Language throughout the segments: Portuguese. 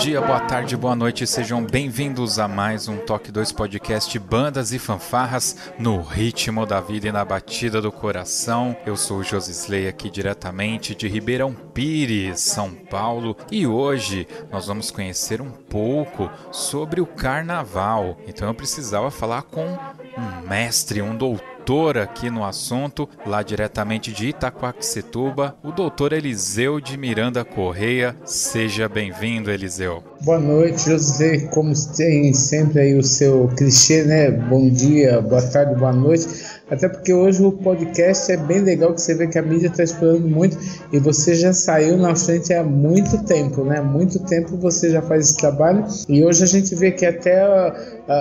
Dia, boa tarde, boa noite, sejam bem-vindos a mais um Toque 2 Podcast Bandas e Fanfarras no ritmo da vida e na batida do coração. Eu sou o Josisley aqui diretamente de Ribeirão Pires, São Paulo, e hoje nós vamos conhecer um pouco sobre o carnaval. Então eu precisava falar com um mestre, um doutor doutor aqui no assunto, lá diretamente de Itaquaquecetuba, o doutor Eliseu de Miranda Correia. Seja bem-vindo, Eliseu. Boa noite, José. Como tem sempre aí o seu clichê, né? Bom dia, boa tarde, boa noite. Até porque hoje o podcast é bem legal, que você vê que a mídia está explorando muito e você já saiu na frente há muito tempo, né? Muito tempo você já faz esse trabalho e hoje a gente vê que até a, a,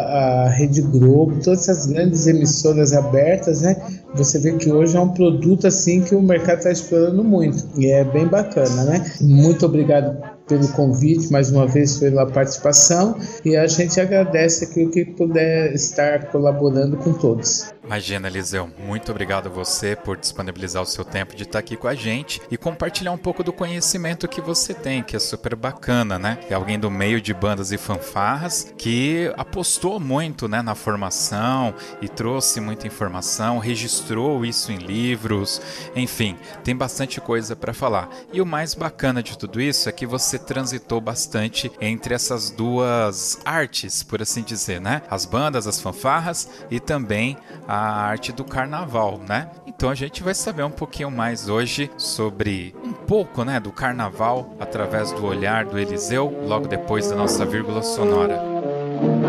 a Rede Globo, todas essas grandes emissoras abertas, né? Você vê que hoje é um produto assim que o mercado está explorando muito e é bem bacana, né? Muito obrigado pelo convite mais uma vez pela participação e a gente agradece aqui o que puder estar colaborando com todos. Imagina, Eliseu, muito obrigado a você por disponibilizar o seu tempo de estar aqui com a gente e compartilhar um pouco do conhecimento que você tem, que é super bacana, né? É alguém do meio de bandas e fanfarras que apostou muito né, na formação e trouxe muita informação, registrou isso em livros, enfim, tem bastante coisa para falar. E o mais bacana de tudo isso é que você transitou bastante entre essas duas artes, por assim dizer, né? As bandas, as fanfarras e também a arte do carnaval, né? Então a gente vai saber um pouquinho mais hoje sobre um pouco, né, do carnaval através do olhar do Eliseu, logo depois da nossa vírgula sonora.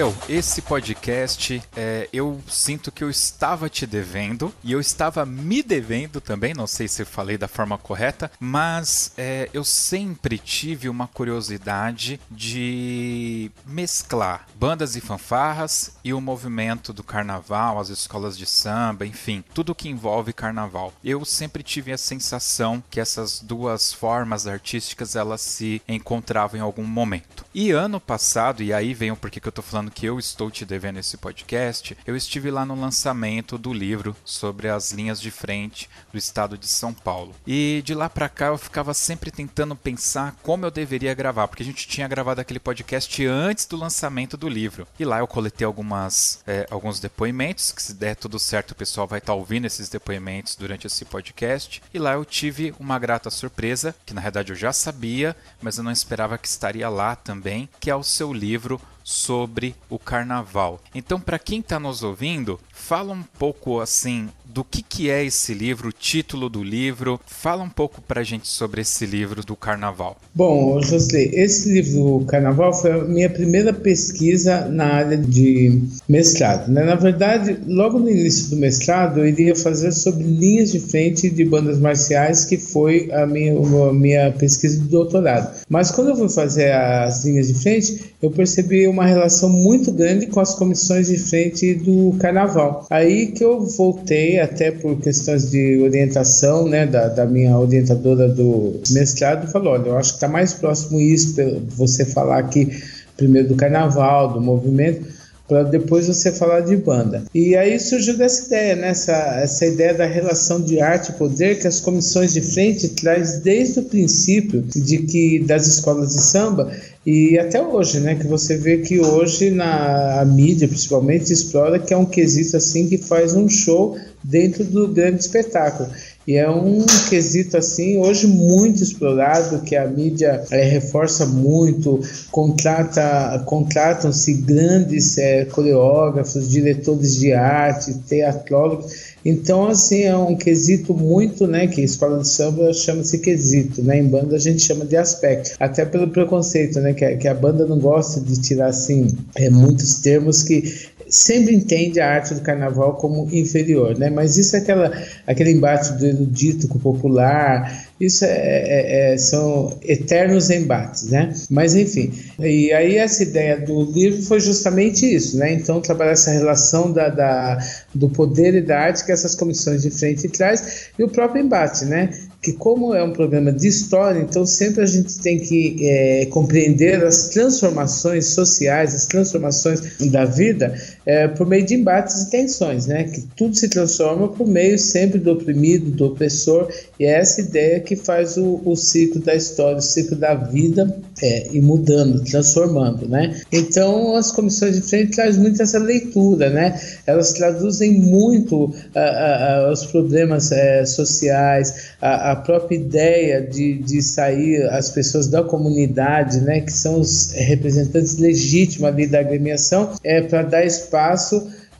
Eliseu, esse podcast é, eu sinto que eu estava te devendo e eu estava me devendo também, não sei se eu falei da forma correta, mas é, eu sempre tive uma curiosidade de mesclar bandas e fanfarras e o movimento do carnaval, as escolas de samba, enfim, tudo que envolve carnaval. Eu sempre tive a sensação que essas duas formas artísticas elas se encontravam em algum momento. E ano passado, e aí vem o porquê que eu tô falando que eu estou te devendo esse podcast, eu estive lá no lançamento do livro sobre as linhas de frente do estado de São Paulo. E de lá para cá eu ficava sempre tentando pensar como eu deveria gravar, porque a gente tinha gravado aquele podcast antes do lançamento do livro. E lá eu coletei algumas, é, alguns depoimentos, que se der tudo certo o pessoal vai estar tá ouvindo esses depoimentos durante esse podcast. E lá eu tive uma grata surpresa, que na verdade eu já sabia, mas eu não esperava que estaria lá também, que é o seu livro sobre o carnaval. Então, para quem está nos ouvindo, fala um pouco assim do que, que é esse livro, o título do livro. Fala um pouco para a gente sobre esse livro do Carnaval. Bom, José, esse livro do Carnaval foi a minha primeira pesquisa na área de mestrado. Né? Na verdade, logo no início do mestrado, eu iria fazer sobre linhas de frente de bandas marciais, que foi a minha, a minha pesquisa de doutorado. Mas quando eu fui fazer as linhas de frente, eu percebi uma relação muito grande com as comissões de frente do Carnaval. Aí que eu voltei até por questões de orientação, né, da, da minha orientadora do mestrado, falou: olha, eu acho que está mais próximo isso, você falar aqui primeiro do carnaval, do movimento, para depois você falar de banda. E aí surgiu dessa ideia, né? essa, essa ideia da relação de arte e poder que as comissões de frente traz desde o princípio de que das escolas de samba e até hoje, né, que você vê que hoje na mídia, principalmente, explora que é um quesito assim que faz um show dentro do grande espetáculo. E é um quesito assim hoje muito explorado que a mídia é, reforça muito, contrata, contratam-se grandes é, coreógrafos, diretores de arte, teatrólogos. Então, assim, é um quesito muito, né, que escola de samba chama-se quesito, né, em banda a gente chama de aspecto, até pelo preconceito, né, que que a banda não gosta de tirar, assim, é, muitos termos que sempre entende a arte do carnaval como inferior, né? Mas isso é aquela, aquele embate do erudito com o popular, isso é, é, é, são eternos embates, né? Mas enfim, e aí essa ideia do livro foi justamente isso, né? Então trabalhar essa relação da, da do poder e da arte que essas comissões de frente traz e o próprio embate, né? que como é um programa de história, então sempre a gente tem que é, compreender as transformações sociais, as transformações da vida é, por meio de embates e tensões, né? Que tudo se transforma por meio sempre do oprimido, do opressor, e é essa ideia que faz o, o ciclo da história, o ciclo da vida é, e mudando, transformando, né? Então as comissões de frente trazem muito essa leitura, né? Elas traduzem muito a, a, a, os problemas é, sociais, a a própria ideia de, de sair as pessoas da comunidade, né, que são os representantes legítimos ali da agremiação, é para dar espaço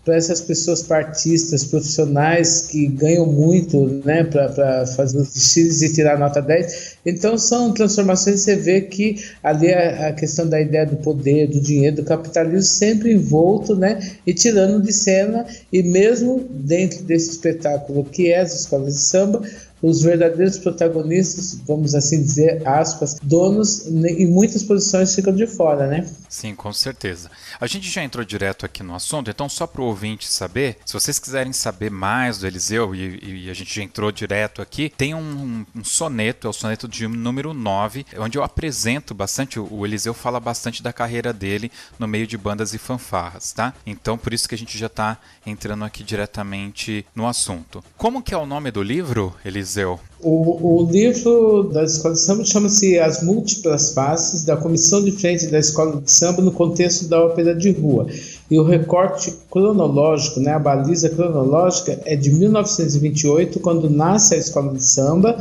para essas pessoas partistas profissionais que ganham muito né, para fazer os desfiles e tirar nota 10. Então são transformações você vê que ali a, a, questão da ideia do poder, do dinheiro, do capitalismo sempre envolto né, e tirando de cena, e mesmo dentro desse espetáculo que é as escolas de samba, os verdadeiros protagonistas, vamos assim dizer, aspas, donos em muitas posições ficam de fora, né? Sim, com certeza. A gente já entrou direto aqui no assunto, então só para o ouvinte saber, se vocês quiserem saber mais do Eliseu, e, e a gente já entrou direto aqui, tem um, um, soneto, é o soneto de número 9, onde eu apresento bastante, o Eliseu fala bastante da carreira dele no meio de bandas e fanfarras, tá? Então por isso que a gente já está entrando aqui diretamente no assunto. Como que é o nome do livro, Eliseu? Eliseu? O, o livro da Escola de Samba chama-se As Múltiplas Faces da Comissão de Frente da Escola de Samba no contexto da ópera de rua. E o recorte cronológico, né, a baliza cronológica, é de 1928, quando nasce a Escola de Samba,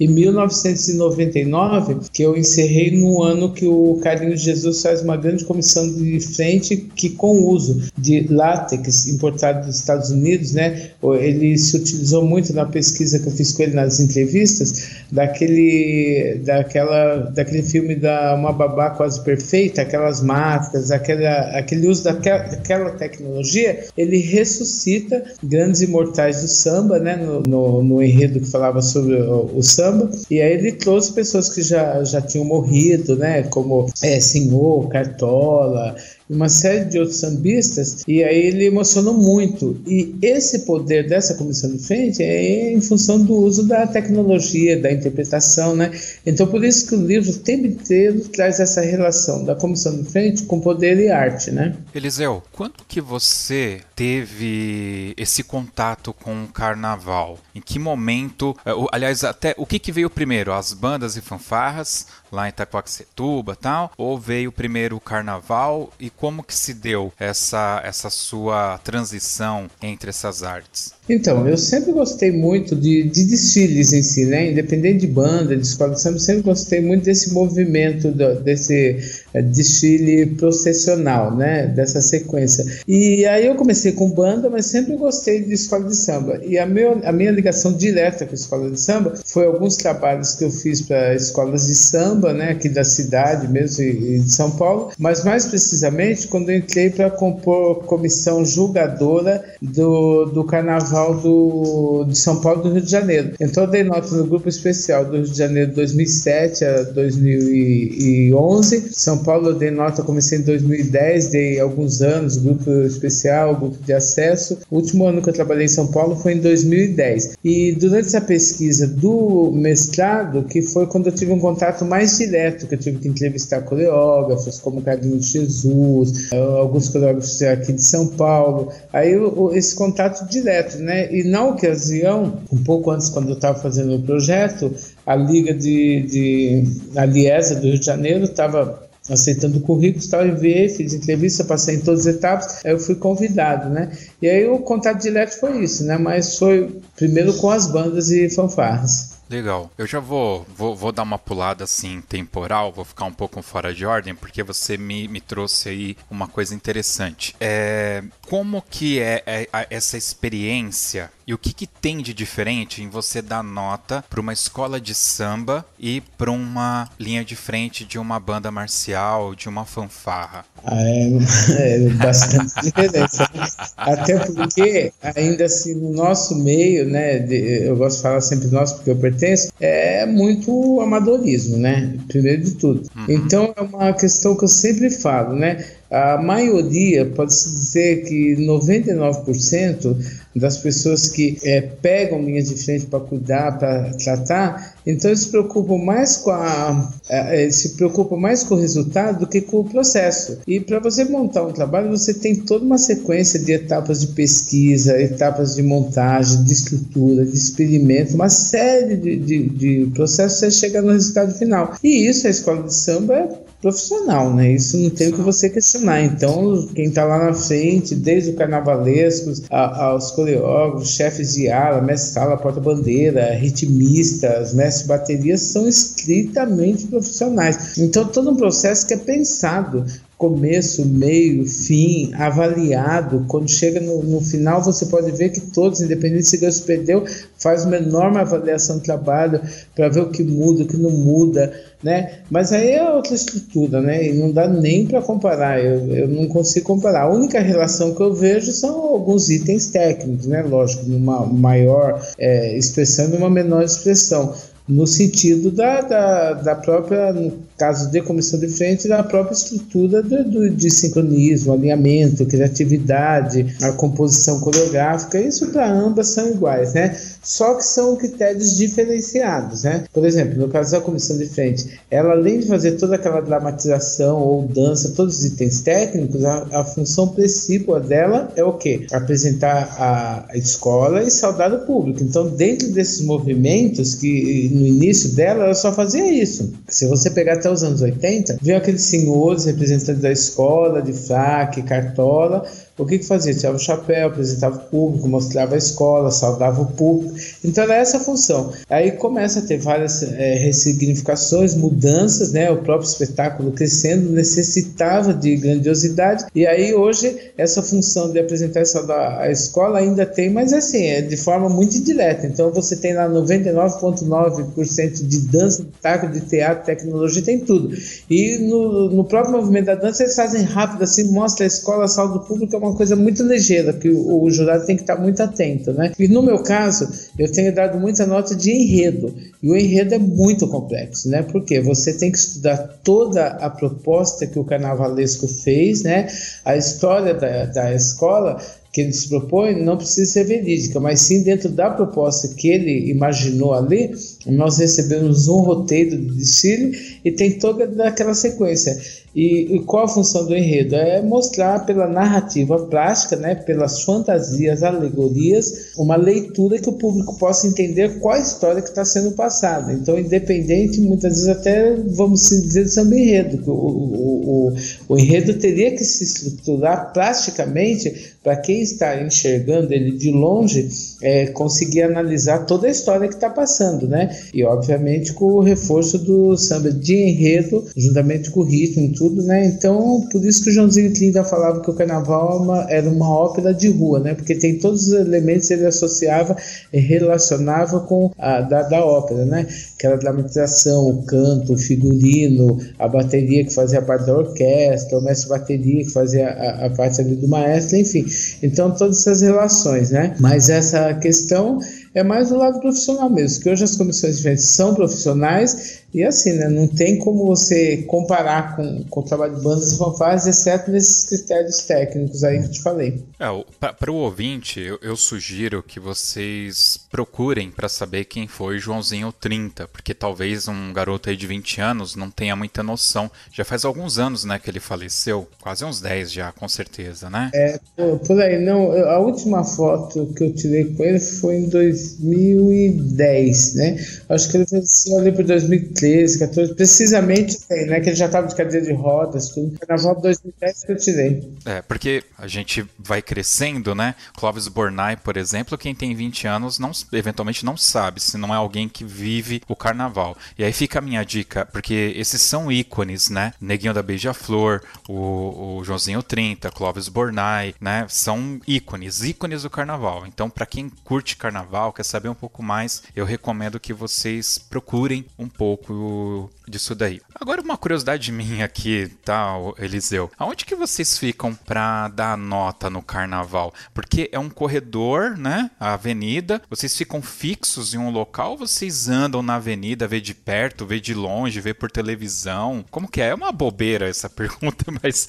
em 1999, que eu encerrei no ano que o Carlinhos Jesus faz uma grande comissão de frente que com o uso de látex importado dos Estados Unidos, né, ele se utilizou muito na pesquisa que eu fiz com ele nas entrevistas, daquele, daquela, daquele filme da Uma Babá Quase Perfeita, aquelas máscaras, aquela, aquele uso daquela, daquela tecnologia, ele ressuscita grandes imortais do samba, né, no, no, no enredo que falava sobre o, o samba, samba. E aí ele trouxe pessoas que já, já tinham morrido, né? Como é, Senhor, Cartola, uma série de outros sambistas, e aí ele emocionou muito. E esse poder dessa comissão de frente é em função do uso da tecnologia, da interpretação, né? Então, por isso que o livro o tempo inteiro traz essa relação da comissão de frente com poder e arte, né? Eliseu, quando que você teve esse contato com o carnaval? Em que momento, eh, aliás, até o que, que veio primeiro, as bandas e fanfarras lá em Itacoaxetuba, tal, ou veio primeiro o carnaval e como que se deu essa essa sua transição entre essas artes? Então, eu sempre gostei muito de, de desfiles em si, né? Independente de banda, de escola de samba, sempre gostei muito desse movimento, do, desse é, desfile processional, né? Dessa sequência. E aí eu comecei com banda, mas sempre gostei de escola de samba. E a, meu, a minha ligação direta com a escola de samba foi alguns trabalhos que eu fiz para escolas de samba, né? Aqui da cidade mesmo e de São Paulo, mas mais precisamente quando eu entrei para compor comissão julgadora do, do Carnaval do, de São Paulo do Rio de Janeiro. Então eu dei nota no grupo especial do Rio de Janeiro 2007 a 2011. São Paulo eu dei nota, comecei em 2010, dei alguns anos, grupo especial, grupo de acesso. O último ano que eu trabalhei em São Paulo foi em 2010. E durante essa pesquisa do mestrado, que foi quando eu tive um contato mais direto, que eu tive que entrevistar coreógrafos como Carlinhos Jesus, alguns coreógrafos aqui de São Paulo. Aí esse contato direto, né? E na ocasião, um pouco antes, quando eu estava fazendo o projeto, a Liga de, de a Liesa do Rio de Janeiro estava aceitando currículos, estava enviei, fiz entrevista, passei em todas as etapas, aí eu fui convidado, né? E aí o contato direto foi isso, né? Mas foi primeiro com as bandas e fanfarras. Legal. Eu já vou, vou, vou, dar uma pulada assim temporal, vou ficar um pouco fora de ordem, porque você me, me trouxe aí uma coisa interessante. É, como que é, é, é essa experiência e o que, que tem de diferente em você dar nota para uma escola de samba e para uma linha de frente de uma banda marcial, de uma fanfarra? É, é bastante diferença. Até porque, ainda assim, no nosso meio, né, de, eu gosto de falar sempre nosso porque eu pertenço, é muito amadorismo, né? Primeiro de tudo. Uhum. Então, é uma questão que eu sempre falo, né? A maioria, pode-se dizer que 99% das pessoas que é, pegam linha de frente para cuidar, para tratar, então eles se preocupam mais com a, é, se preocupam mais com o resultado do que com o processo. E para você montar um trabalho, você tem toda uma sequência de etapas de pesquisa, etapas de montagem, de estrutura, de experimento, uma série de, de, de processos para chegar no resultado final. E isso a escola de samba profissional, né? Isso não tem o que você questionar. Então, quem está lá na frente, desde o carnavalescos aos coreógrafos, chefes de ala, mestre sala, porta-bandeira, ritmistas, mestre bateria, são estritamente profissionais. Então, todo um processo que é pensado começo, meio, fim, avaliado. Quando chega no, no, final, você pode ver que todos, independente se ou perdeu, faz uma enorme avaliação do trabalho para ver o que muda, o que não muda, né? Mas aí é outra estrutura, né? E não dá nem para comparar. Eu, eu não consigo comparar. A única relação que eu vejo são alguns itens técnicos, né? Lógico, numa maior é, expressão e numa menor expressão no sentido da, da, da própria, caso de comissão de frente, da própria estrutura do, do, de sincronismo, alinhamento, criatividade, a composição coreográfica, isso para ambas são iguais, né? Só que são critérios diferenciados, né? Por exemplo, no caso da comissão de frente, ela além de fazer toda aquela dramatização ou dança, todos os itens técnicos, a, a função principal dela é o quê? Apresentar a escola e saudar o público. Então, dentro desses movimentos que no início dela, ela só fazia isso. Se você pegar até os anos 80, viu aqueles senhores representantes da escola, de fraque, cartola, o que, que fazia? Tirava o chapéu, apresentava o público, mostrava a escola, saudava o público. Então era essa a função. Aí começa a ter várias é, ressignificações, mudanças, né? O próprio espetáculo crescendo necessitava de grandiosidade. E aí hoje essa função de apresentar e saudar a escola ainda tem, mas assim, é de forma muito indireta. Então você tem lá 99,9% de dança, de taco, de teatro, tecnologia, tem tudo. E no, no próprio movimento da dança eles fazem rápido assim, mostra a escola, o público, é uma uma coisa muito ligeira, que o, o, jurado tem que estar muito atento, né? E no meu caso, eu tenho dado muita nota de enredo, e o enredo é muito complexo, né? Porque você tem que estudar toda a proposta que o carnavalesco fez, né? A história da, da escola, que ele se propõe não precisa ser verídica, mas sim dentro da proposta que ele imaginou ali, nós recebemos um roteiro de desfile e tem toda aquela sequência. E, e, qual a função do enredo? É mostrar pela narrativa plástica, né, pelas fantasias, alegorias, uma leitura que o público possa entender qual a história que está sendo passada. Então, independente, muitas vezes até vamos dizer samba enredo, que o, o, o, o enredo teria que se estruturar plasticamente para quem está enxergando ele de longe é, conseguir analisar toda a história que está passando, né? E obviamente com o reforço do samba de enredo, juntamente com o ritmo e tudo, né? Então, por isso que o Joãozinho Trinta falava que o carnaval é era uma ópera de rua, né? Porque tem todos os elementos que ele associava e relacionava com a da, da ópera, né? Que era a dramatização, o canto, o figurino, a bateria que fazia parte da orquestra, o mestre bateria que fazia a, a parte ali do maestro, enfim. Então, todas essas relações, né? Mas essa questão é mais do lado profissional mesmo, que hoje as comissões de eventos são profissionais e assim, né, não tem como você comparar com, com o trabalho de bandas e fanfarras, exceto nesses critérios técnicos aí que eu te falei. É, para o ouvinte, eu, eu, sugiro que vocês procurem para saber quem foi Joãozinho 30, porque talvez um garoto aí de 20 anos não tenha muita noção. Já faz alguns anos, né, que ele faleceu, quase uns 10 já, com certeza, né? É, por, por aí, não, a última foto que eu tirei com ele foi em 2010, né? Acho que ele faleceu ali por 2013. 13, 14, precisamente tem, né? Que ele já estava de cadeira de rodas, tudo. Carnaval de 2010 que eu tirei. É, porque a gente vai crescendo, né? Clóvis Bornai, por exemplo, quem tem 20 anos, não, eventualmente não sabe, se não é alguém que vive o carnaval. E aí fica a minha dica, porque esses são ícones, né? Neguinho da Beija-Flor, o, o Joãozinho 30, Clóvis Bornai, né? São ícones, ícones do carnaval. Então, para quem curte carnaval, quer saber um pouco mais, eu recomendo que vocês procurem um pouco pouco disso daí. Agora uma curiosidade minha aqui, tá, Eliseu? Aonde que vocês ficam para dar nota no carnaval? Porque é um corredor, né? A avenida. Vocês ficam fixos em um local? Vocês andam na avenida, vê de perto, vê de longe, vê por televisão? Como que é? É uma bobeira essa pergunta, mas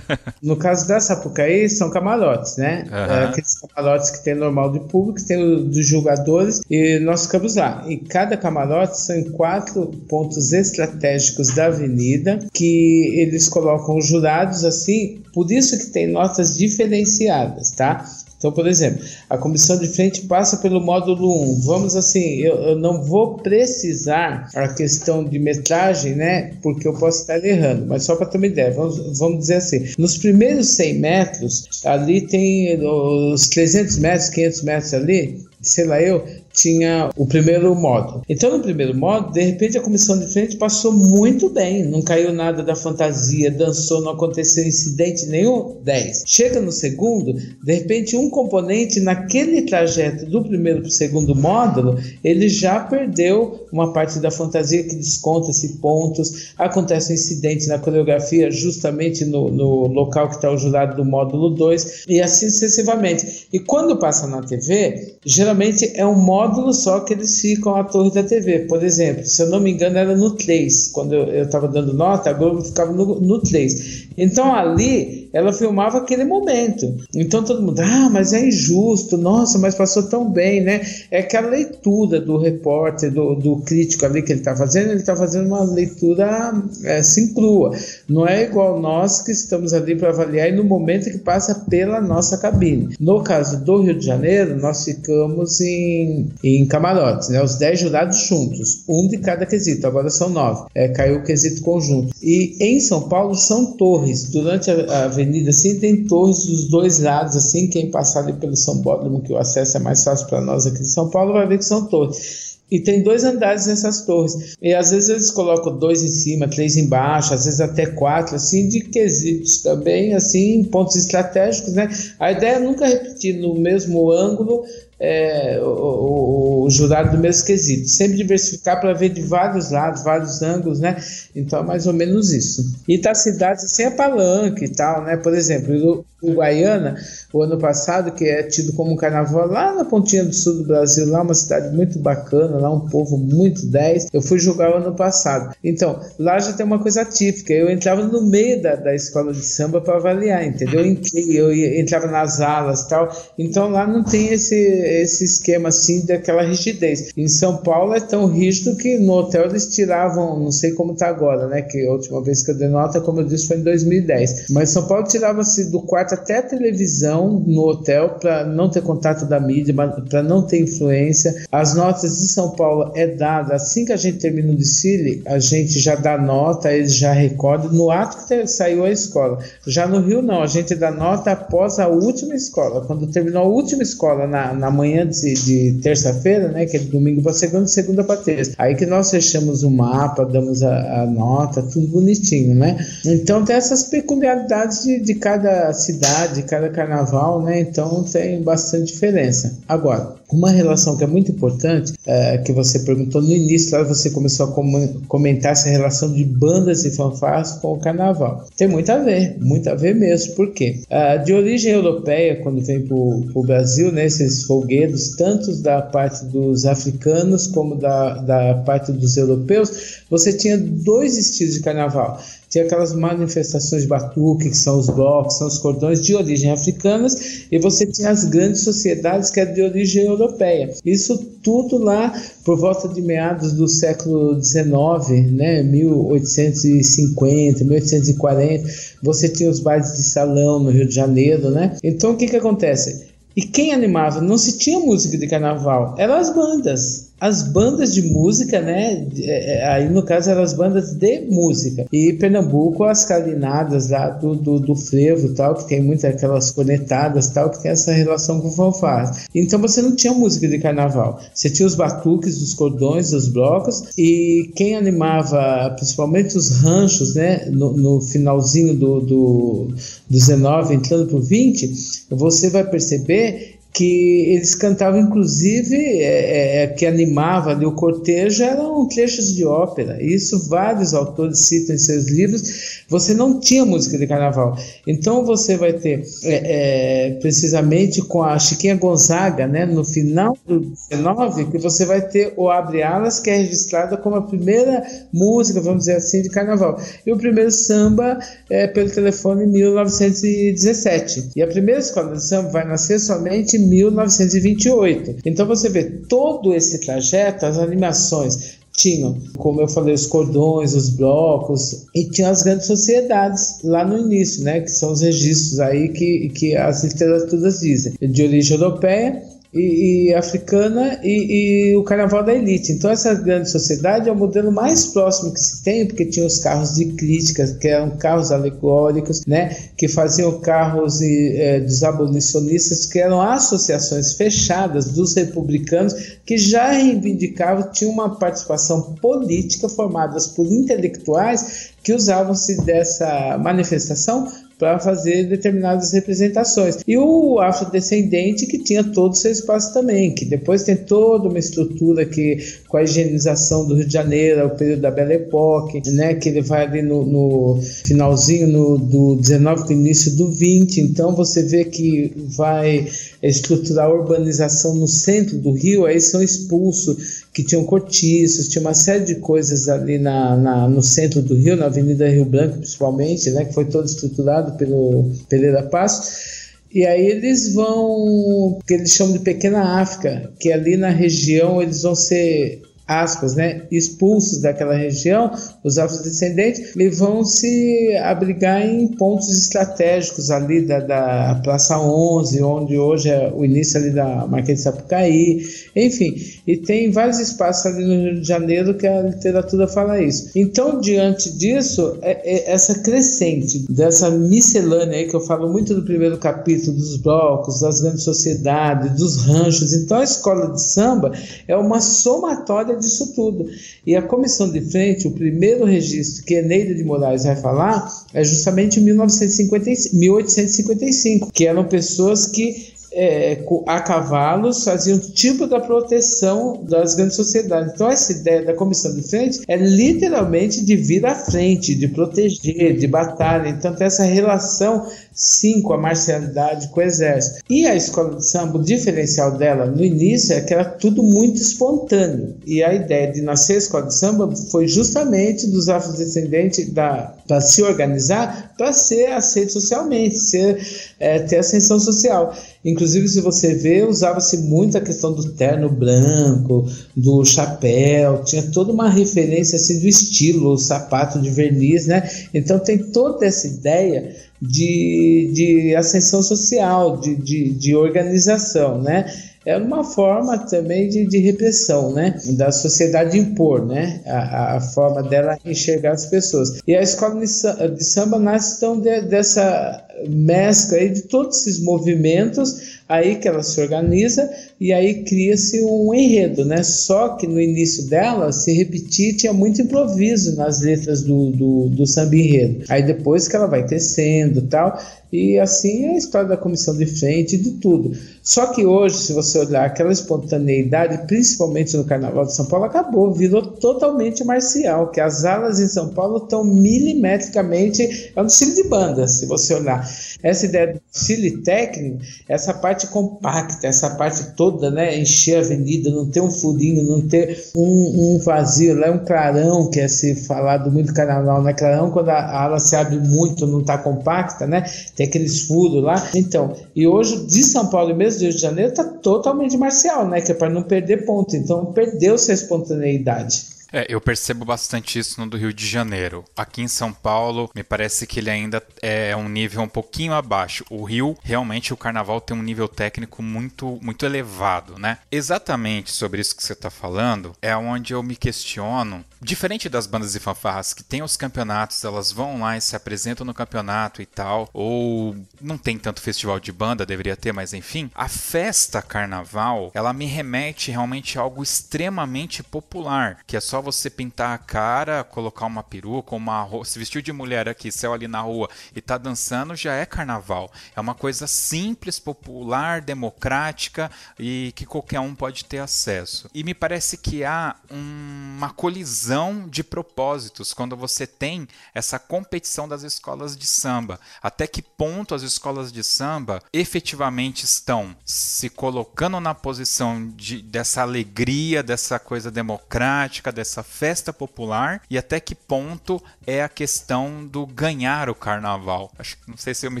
No caso da Sapucaí são camarotes, né? Uhum. Aqueles camarotes que tem normal de público, tem o dos jogadores e nós ficamos lá. E cada camarote são quatro pontos estratégicos da avenida que eles colocam os jurados assim, por isso que tem notas diferenciadas, tá? Então, por exemplo, a comissão de frente passa pelo módulo 1. Vamos assim, eu, eu, não vou precisar a questão de metragem, né? Porque eu posso estar errando, mas só para ter uma ideia, vamos, vamos dizer assim: nos primeiros 100 metros, ali tem os 300 metros, 500 metros ali, sei lá eu, tinha o primeiro modo. Então, no primeiro modo, de repente a comissão de frente passou muito bem, não caiu nada da fantasia, dançou, não aconteceu incidente nenhum, 10. Chega no segundo, de repente um componente naquele trajeto do primeiro para o segundo módulo, ele já perdeu uma parte da fantasia que desconta-se pontos, acontece um incidente na coreografia justamente no, no local que está o jurado do módulo 2 e assim sucessivamente. E quando passa na TV, geralmente é um módulo módulo só que eles ficam à torre da TV. Por exemplo, se eu não me engano, era no 3. Quando eu estava dando nota, a Globo ficava no, no 3. Então ali ela filmava aquele momento. Então todo mundo, ah, mas é injusto, nossa, mas passou tão bem, né? É aquela leitura do repórter, do, do crítico ali que ele está fazendo, ele está fazendo uma leitura é, assim crua. Não é igual nós que estamos ali para avaliar e no momento que passa pela nossa cabine. No caso do Rio de Janeiro, nós ficamos em, em camarotes, né? Os 10 jurados juntos, um de cada quesito, agora são nove. É, caiu o quesito conjunto. E em São Paulo são torres. Durante a, a avenida, assim, tem torres dos dois lados, assim, quem passar ali pelo São Bódromo, que o acesso é mais fácil para nós aqui de São Paulo, vai ver que são torres. E tem dois andares nessas torres. E às vezes eles colocam dois em cima, três embaixo, às vezes até quatro, assim, de quesitos também, assim, pontos estratégicos, né? A ideia é nunca repetir no mesmo ângulo é, o, o, o, jurado do mesmo quesito. Sempre diversificar para ver de vários lados, vários ângulos, né? Então é mais ou menos isso. E tá cidades sem assim, palanque e tal, né? Por exemplo, o Guaiana, o ano passado, que é tido como um carnaval lá na pontinha do sul do Brasil, lá uma cidade muito bacana, lá um povo muito 10. Eu fui jogar o ano passado. Então, lá já tem uma coisa típica. Eu entrava no meio da, da escola de samba para avaliar, entendeu? Eu, eu entrava nas alas tal. Então lá não tem esse esse esquema assim daquela rigidez. Em São Paulo é tão rígido que no hotel eles tiravam, não sei como está agora, né? Que a última vez que eu dei nota, como eu disse, foi em 2010. Mas São Paulo tirava-se do quarto até a televisão no hotel para não ter contato da mídia, para não ter influência. As notas de São Paulo é dada assim que a gente termina o desfile, a gente já dá nota, eles já recordam no ato que saiu a escola. Já no Rio não, a gente dá nota após a última escola. Quando terminou a última escola na, na manhã de, de terça-feira, né, que é domingo para segunda, segunda para terça. Aí que nós fechamos o mapa, damos a, a, nota, tudo bonitinho, né? Então tem essas peculiaridades de, de cada cidade, de cada carnaval, né? Então tem bastante diferença. Agora, uma relação que é muito importante, é, que você perguntou no início, lá você começou a com comentar essa relação de bandas e fanfarras com o carnaval. Tem muito a ver, muito a ver mesmo. Por quê? É, de origem europeia, quando vem para o Brasil, né, esses folguedos, tanto da parte dos africanos como da, da parte dos europeus, você tinha dois estilos de carnaval tinha aquelas manifestações de batuque, que são os blocos, são os cordões de origem africanas, e você tinha as grandes sociedades que eram de origem europeia. Isso tudo lá por volta de meados do século XIX, né, 1850, 1840, você tinha os bailes de salão no Rio de Janeiro, né? Então o que que acontece? E quem animava? Não se tinha música de carnaval, eram as bandas as bandas de música, né? É, é, aí no caso eram as bandas de música. E Pernambuco, as calinadas lá do, do, do frevo tal, que tem muitas aquelas conectadas tal, que tem essa relação com o fanfarra. Então você não tinha música de carnaval. Você tinha os batuques, os cordões, os blocos, e quem animava, principalmente os ranchos, né? No, no finalzinho do, do, do 19, entrando pro 20, você vai perceber que eles cantavam, inclusive, é, é, é, que animava ali o cortejo, eram trechos de ópera. Isso vários autores citam em seus livros. Você não tinha música de carnaval. Então você vai ter, é, é precisamente com a Chiquinha Gonzaga, né, no final do 19, que você vai ter o Abre Alas, que é registrada como a primeira música, vamos dizer assim, de carnaval. E o primeiro samba é pelo telefone em 1917. E a primeira escola de samba vai nascer somente 1928. Então você vê todo esse trajeto, as animações tinham, como eu falei, os cordões, os blocos, e tinha as grandes sociedades lá no início, né, que são os registros aí que, que as literaturas dizem, de origem europeia e, e africana e, e, o carnaval da elite. Então essa grande sociedade é o modelo mais próximo que se tem, porque tinha os carros de críticas, que eram carros alegóricos, né, que faziam carros e, é, dos abolicionistas, que eram associações fechadas dos republicanos que já reivindicavam, tinham uma participação política formadas por intelectuais que usavam-se dessa manifestação para fazer determinadas representações. E o afrodescendente que tinha todo o seu espaço também, que depois tem toda uma estrutura que com a higienização do Rio de Janeiro, o período da Belle Époque, né, que ele vai ali no, no finalzinho no, do 19 com início do 20, então você vê que vai estruturar a urbanização no centro do Rio, aí são expulsos que tinham cortiços, tinha uma série de coisas ali na, na, no centro do Rio, na Avenida Rio Branco principalmente, né, que foi todo estruturado pelo Pereira Passos. E aí eles vão, que eles chamam de Pequena África, que ali na região eles vão ser aspas, né, expulsos daquela região, os afrodescendentes, e vão se abrigar em pontos estratégicos ali da, da Praça 11, onde hoje é o início ali da Marquês de Sapucaí, enfim, e tem vários espaços ali no Rio de Janeiro que a literatura fala isso. Então, diante disso, é, é essa crescente dessa miscelânea aí que eu falo muito no primeiro capítulo dos blocos, das grandes sociedades, dos ranchos. Então, a escola de samba é uma somatória disso tudo. E a comissão de frente, o primeiro registro que Eneida de Moraes vai falar é justamente em 1855, que eram pessoas que é, a cavalos faziam tipo da proteção das grandes sociedades. Então, essa ideia da comissão de frente é literalmente de vir à frente, de proteger, de batalha. Então, tem essa relação sim com a marcialidade, com o exército. E a escola de samba, o diferencial dela no início é que era tudo muito espontâneo. E a ideia de nascer a escola de samba foi justamente dos afrodescendentes para se organizar para ser aceito socialmente, ser, é, ter ascensão social. Inclusive, se você vê, usava-se muito a questão do terno branco, do chapéu, tinha toda uma referência assim do estilo, o sapato de verniz, né? Então tem toda essa ideia de, de ascensão social, de, de, de organização, né? é uma forma também de, de repressão, né? Da sociedade impor, né? A, a, forma dela enxergar as pessoas. E a escola de samba nasce então de, dessa mescla aí de todos esses movimentos aí que ela se organiza e aí cria-se um enredo, né? Só que no início dela se repetia, tinha muito improviso nas letras do, do, do samba enredo. Aí depois que ela vai crescendo tal, e assim é a história da comissão de frente e de tudo. Só que hoje, se você olhar aquela espontaneidade, principalmente no Carnaval de São Paulo, acabou, virou totalmente marcial, que as alas em São Paulo estão milimetricamente, é um desfile de banda, se você olhar. Essa ideia do desfile técnico, essa parte compacta, essa parte toda, né, encher a avenida, não ter um furinho, não ter um, um vazio, lá é um clarão, que é se falado muito carnaval, né, clarão quando a ala se abre muito, não está compacta, né, tem aqueles furos lá. Então, e hoje de São Paulo mesmo, Rio de Janeiro, está totalmente marcial, né, que é para não perder ponto. Então, perdeu-se a espontaneidade. É, eu percebo bastante isso no do Rio de Janeiro. Aqui em São Paulo, me parece que ele ainda é um nível um pouquinho abaixo. O Rio, realmente, o carnaval tem um nível técnico muito, muito elevado, né? Exatamente sobre isso que você está falando, é onde eu me questiono. Diferente das bandas e fanfarras que tem os campeonatos, elas vão lá e se apresentam no campeonato e tal, ou não tem tanto festival de banda, deveria ter, mas enfim, a festa carnaval, ela me remete realmente a algo extremamente popular, que é só você pintar a cara, colocar uma peruca, uma se vestir de mulher aqui, céu ali na rua e tá dançando, já é carnaval. É uma coisa simples, popular, democrática e que qualquer um pode ter acesso. E me parece que há um, uma colisão de propósitos quando você tem essa competição das escolas de samba. Até que ponto as escolas de samba efetivamente estão se colocando na posição de, dessa alegria, dessa coisa democrática, dessa essa festa popular e até que ponto é a questão do ganhar o carnaval. Acho que não sei se eu me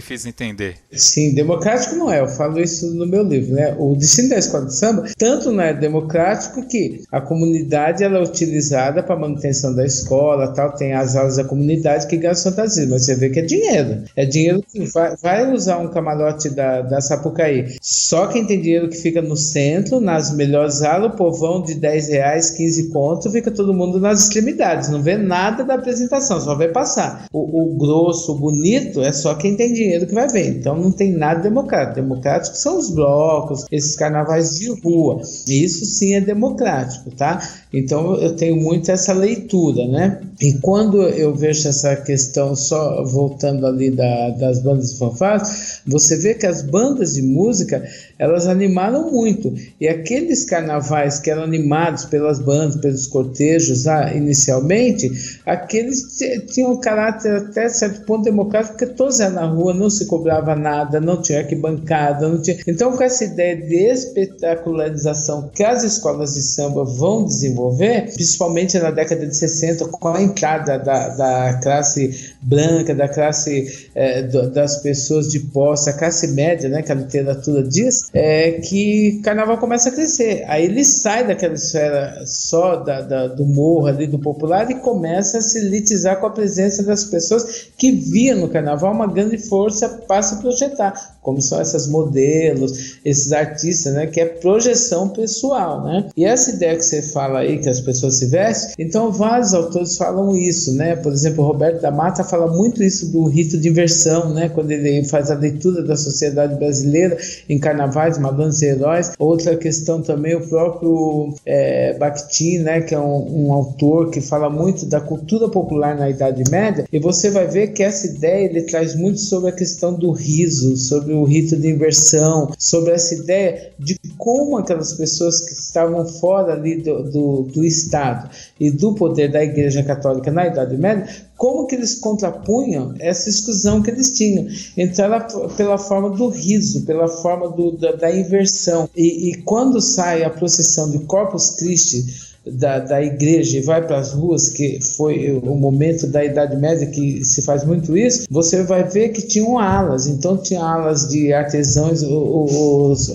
fiz entender. Sim, democrático não é. Eu falo isso no meu livro, né? O destino da escola de samba tanto não é democrático que a comunidade ela é utilizada para manutenção da escola, tal. Tem as aulas da comunidade que gastam fantasia, mas você vê que é dinheiro. É dinheiro que vai, vai usar um camarote da, da Sapucaí. Só quem tem dinheiro que fica no centro, nas melhores aulas, o povão de 10 reais, 15 contos, fica todo todo mundo nas extremidades, não vê nada da apresentação, só vai passar. O, o, grosso, o bonito, é só quem tem dinheiro que vai ver. Então não tem nada democrático. Democrático são os blocos, esses carnavais de rua. Isso sim é democrático, tá? Então eu tenho muito essa leitura, né? E quando eu vejo essa questão, só voltando ali da, das bandas de fanfarras, você vê que as bandas de música elas animaram muito. E aqueles carnavais que eram animados pelas bandas, pelos cortejos ah, inicialmente, aqueles tinham um caráter até certo ponto democrático, porque todos eram na rua, não se cobrava nada, não tinha arquibancada, não tinha. Então, com essa ideia de espetacularização que as escolas de samba vão desenvolver, principalmente na década de 60, com a entrada da, da classe branca, da classe eh, das pessoas de posse, a classe média, né, que a literatura diz, é que carnaval começa a crescer. Aí ele sai daquela esfera só da, da, do morro ali, do popular, e começa a se elitizar com a presença das pessoas que via no carnaval uma grande força para se projetar, como são essas modelos, esses artistas, né, que é projeção pessoal, né? E essa ideia que você fala aí, que as pessoas se vestem, então vários autores falam isso, né? Por exemplo, Roberto da Mata fala muito isso do rito de inversão, né? Quando ele faz a leitura da sociedade brasileira em carnaval Paz, Madonas e Heróis. Outra questão também, o próprio é, Bakhtin, né, que é um, um, autor que fala muito da cultura popular na Idade Média, e você vai ver que essa ideia ele traz muito sobre a questão do riso, sobre o rito de inversão, sobre essa ideia de como aquelas pessoas que estavam fora ali do, do, do Estado e do poder da Igreja Católica na Idade Média como que eles contrapunham essa exclusão que eles tinham. Então, ela, pela forma do riso, pela forma do, da, da, inversão. E, e, quando sai a procissão de Corpus Christi da, da igreja e vai para as ruas, que foi o momento da Idade Média que se faz muito isso, você vai ver que tinham alas. Então, tinha alas de artesãos, os,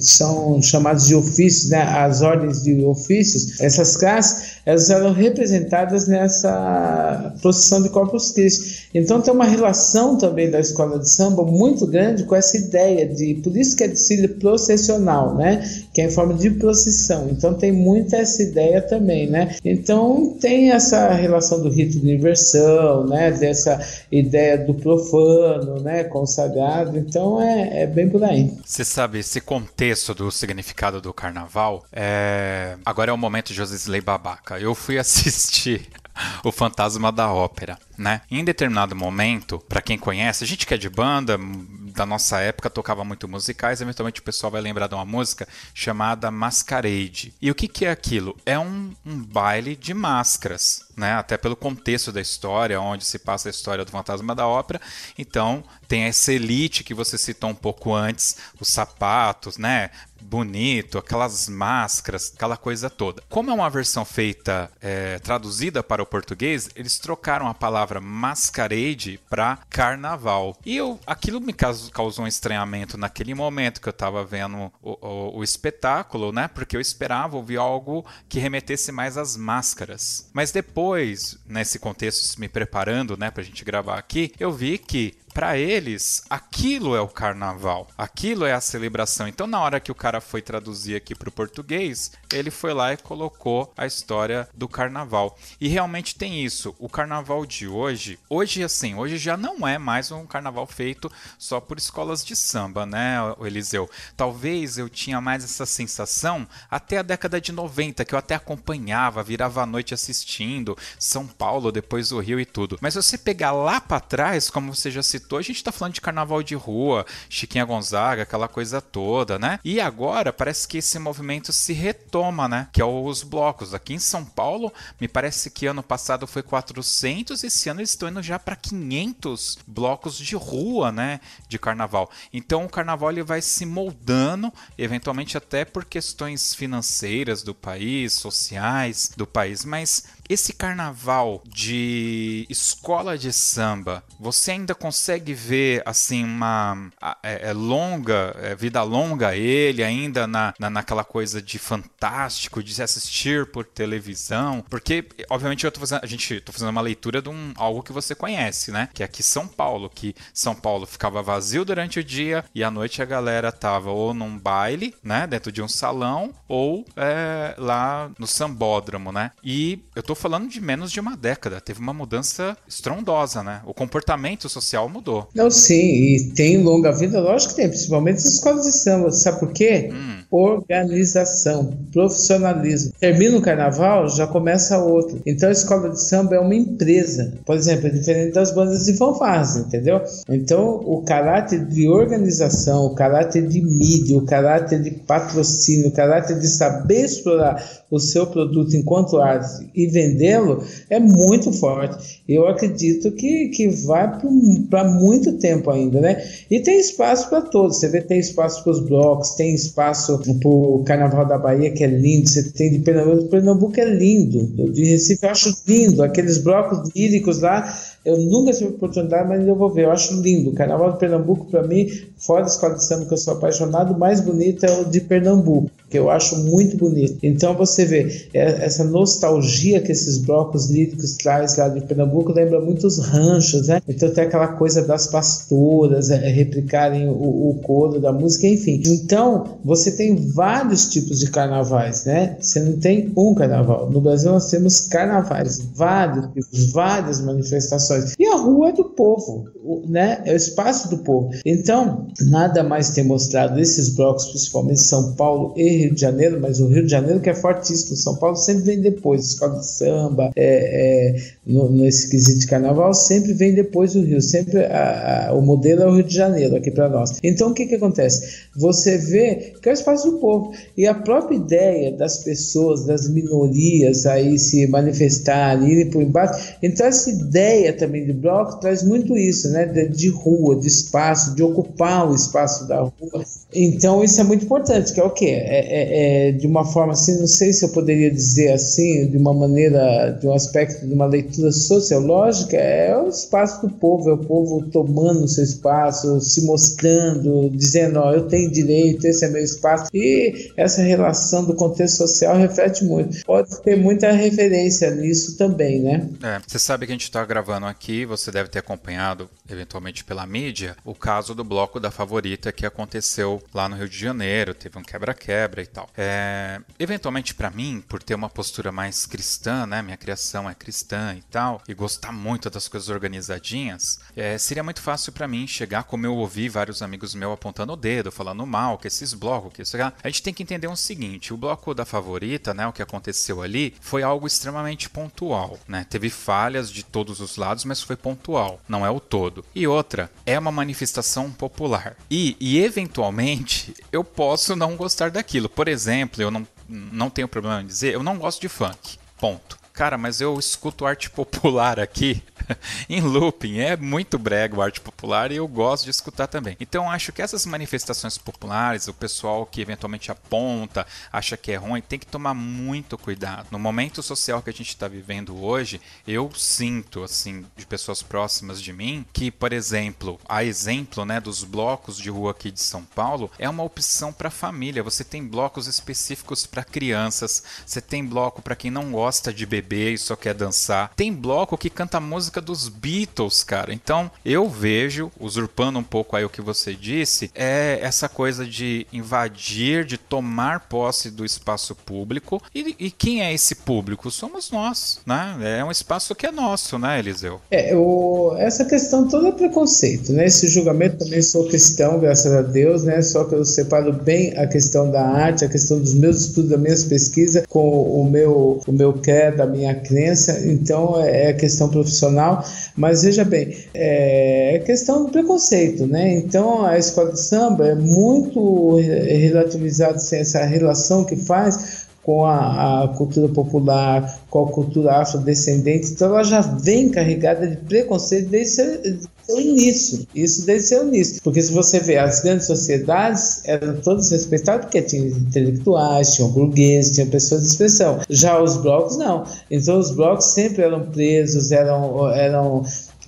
são chamados de ofícios, né? as ordens de ofícios. Essas classes elas eram representadas nessa procissão de Corpus Christi. Então tem uma relação também da escola de samba muito grande com essa ideia de, por isso que é desfile processional, né? Que é em forma de procissão. Então tem muito essa ideia também, né? Então tem essa relação do rito de inversão, né? Dessa ideia do profano, né? Consagrado. Então é, é bem por aí. Você sabe esse contexto do significado do carnaval? É... Agora é o momento de Josisley Babaca época eu fui assistir o Fantasma da Ópera, né? Em determinado momento, para quem conhece, a gente que é de banda, da nossa época tocava muito musicais, eventualmente o pessoal vai lembrar de uma música chamada Masquerade. E o que, que é aquilo? É um, um baile de máscaras, né? Até pelo contexto da história, onde se passa a história do Fantasma da Ópera. Então, tem essa elite que você citou um pouco antes, os sapatos, né? bonito, aquelas máscaras, aquela coisa toda. Como é uma versão feita, é, traduzida para o português, eles trocaram a palavra masquerade para carnaval. E eu, aquilo me causou um estranhamento naquele momento que eu estava vendo o, o, o, espetáculo, né? Porque eu esperava ouvir algo que remetesse mais às máscaras. Mas depois, nesse contexto, me preparando, né, para a gente gravar aqui, eu vi que para eles, aquilo é o carnaval, aquilo é a celebração. Então, na hora que o cara foi traduzir aqui para o português, ele foi lá e colocou a história do carnaval. E realmente tem isso. O carnaval de hoje, hoje assim, hoje já não é mais um carnaval feito só por escolas de samba, né, Eliseu? Talvez eu tinha mais essa sensação até a década de 90, que eu até acompanhava, virava a noite assistindo São Paulo, depois o Rio e tudo. Mas se você pegar lá para trás, como você já citou, citou, a gente está falando de carnaval de rua, Chiquinha Gonzaga, aquela coisa toda, né? E agora parece que esse movimento se retoma, né? Que é os blocos. Aqui em São Paulo, me parece que ano passado foi 400, esse ano eles estão indo já para 500 blocos de rua, né? De carnaval. Então o carnaval ele vai se moldando, eventualmente até por questões financeiras do país, sociais do país, mas esse carnaval de escola de samba, você ainda consegue ver assim uma é, é longa, é, vida longa ele ainda na, na, naquela coisa de fantástico, de se assistir por televisão? Porque, obviamente, eu tô fazendo, a gente tô fazendo uma leitura de um, algo que você conhece, né? Que é aqui São Paulo, que São Paulo ficava vazio durante o dia e à noite a galera tava ou num baile, né? Dentro de um salão, ou é, lá no sambódromo, né? E eu tô falando de menos de uma década. Teve uma mudança estrondosa, né? O comportamento social mudou. Não, sim, e tem longa vida, lógico que tem, principalmente as escolas de samba. Sabe por quê? Hum. Organização, profissionalismo. Termina o carnaval, já começa outro. Então a escola de samba é uma empresa. Por exemplo, é diferente das bandas de fanfarras, entendeu? Então o caráter de organização, o caráter de mídia, o caráter de patrocínio, o caráter de saber explorar o seu produto enquanto arte e vendê-lo é muito forte. Eu acredito que, que vai para muito tempo ainda, né? E tem espaço para todos. Você vê, tem espaço para os blocos, tem espaço o Carnaval da Bahia, que é lindo. Você tem de Pernambuco, Pernambuco é lindo. De Recife eu acho lindo. Aqueles blocos líricos lá eu nunca tive oportunidade, mas eu vou ver. Eu acho lindo. O Carnaval de Pernambuco, para mim, fora da escola de samba que eu sou apaixonado, o mais bonito é o de Pernambuco, que eu acho muito bonito. Então você vê é, essa nostalgia que esses blocos líricos traz lá de Pernambuco lembra muito os ranchos, né? Então tem aquela coisa das pastoras é, replicarem o, o coro da música, enfim. Então você tem vários tipos de carnavais, né? Você não tem um carnaval. No Brasil nós temos carnavais, vários tipos, várias manifestações e a rua é do povo, né? É o espaço do povo. Então, nada mais tem mostrado esses blocos, principalmente São Paulo e Rio de Janeiro, mas o Rio de Janeiro que é fortíssimo. São Paulo sempre vem depois, escola de samba, é, é, no, nesse quesito de carnaval, sempre vem depois do Rio. Sempre a, a, o modelo é o Rio de Janeiro aqui para nós. Então, o que, que acontece? Você vê que é o espaço do povo. E a própria ideia das pessoas, das minorias aí se manifestarem, irem por embaixo. Então, essa ideia também de bloco traz muito isso, né? De, de, rua, de espaço, de ocupar o espaço da rua. Então isso é muito importante, que é o quê? É, é, é, de uma forma assim, não sei se eu poderia dizer assim, de uma maneira, de um aspecto de uma leitura sociológica, é o espaço do povo, é o povo tomando seu espaço, se mostrando, dizendo, ó, eu tenho direito, esse é meu espaço. E essa relação do contexto social reflete muito. Pode ter muita referência nisso também, né? É, você sabe que a gente está gravando aqui, você deve ter acompanhado, eventualmente pela mídia, o caso do bloco da favorita que aconteceu lá no Rio de Janeiro, teve um quebra-quebra e tal. É, eventualmente, para mim, por ter uma postura mais cristã, né, minha criação é cristã e tal, e gostar muito das coisas organizadinhas, é, seria muito fácil para mim chegar, como eu ouvi vários amigos meus apontando o dedo, falando mal, que esses blocos, que isso A gente tem que entender o seguinte: o bloco da favorita, né, o que aconteceu ali, foi algo extremamente pontual, né? Teve falhas de todos os lados, mas foi pontual, não é o todo. E outra, é uma manifestação popular. E, e eventualmente, eu posso não gostar daquilo. Por exemplo, eu não, não tenho problema em dizer, eu não gosto de funk. Ponto. Cara, mas eu escuto arte popular aqui em looping. É muito brega o arte popular e eu gosto de escutar também. Então acho que essas manifestações populares, o pessoal que eventualmente aponta, acha que é ruim, tem que tomar muito cuidado. No momento social que a gente está vivendo hoje, eu sinto, assim, de pessoas próximas de mim, que, por exemplo, a exemplo né, dos blocos de rua aqui de São Paulo, é uma opção para família. Você tem blocos específicos para crianças, você tem bloco para quem não gosta de beber e só quer dançar, tem bloco que canta música música dos Beatles, cara. Então eu vejo, usurpando um pouco aí o que você disse, é essa coisa de invadir, de tomar posse do espaço público. E, e quem é esse público? Somos nós, né? É um espaço que é nosso, né, Eliseu? É, o, essa questão toda é preconceito, né? Esse julgamento também sou cristão, graças a Deus, né? Só que eu separo bem a questão da arte, a questão dos meus estudos, das minhas pesquisas com o meu, o meu quer, minha crença. Então é, é questão profissional mas veja bem, é, é questão do preconceito, né? Então a escola de samba é muito relativizada sem essa relação que faz com a, a, cultura popular, com a cultura afrodescendente, então ela já vem carregada de preconceito desde seu início, isso desde seu início, porque se você vê as grandes sociedades eram todas respeitadas porque tinham intelectuais, tinham burgueses, tinham pessoas de expressão, já os blocos não, então os blocos sempre eram presos, eram, eram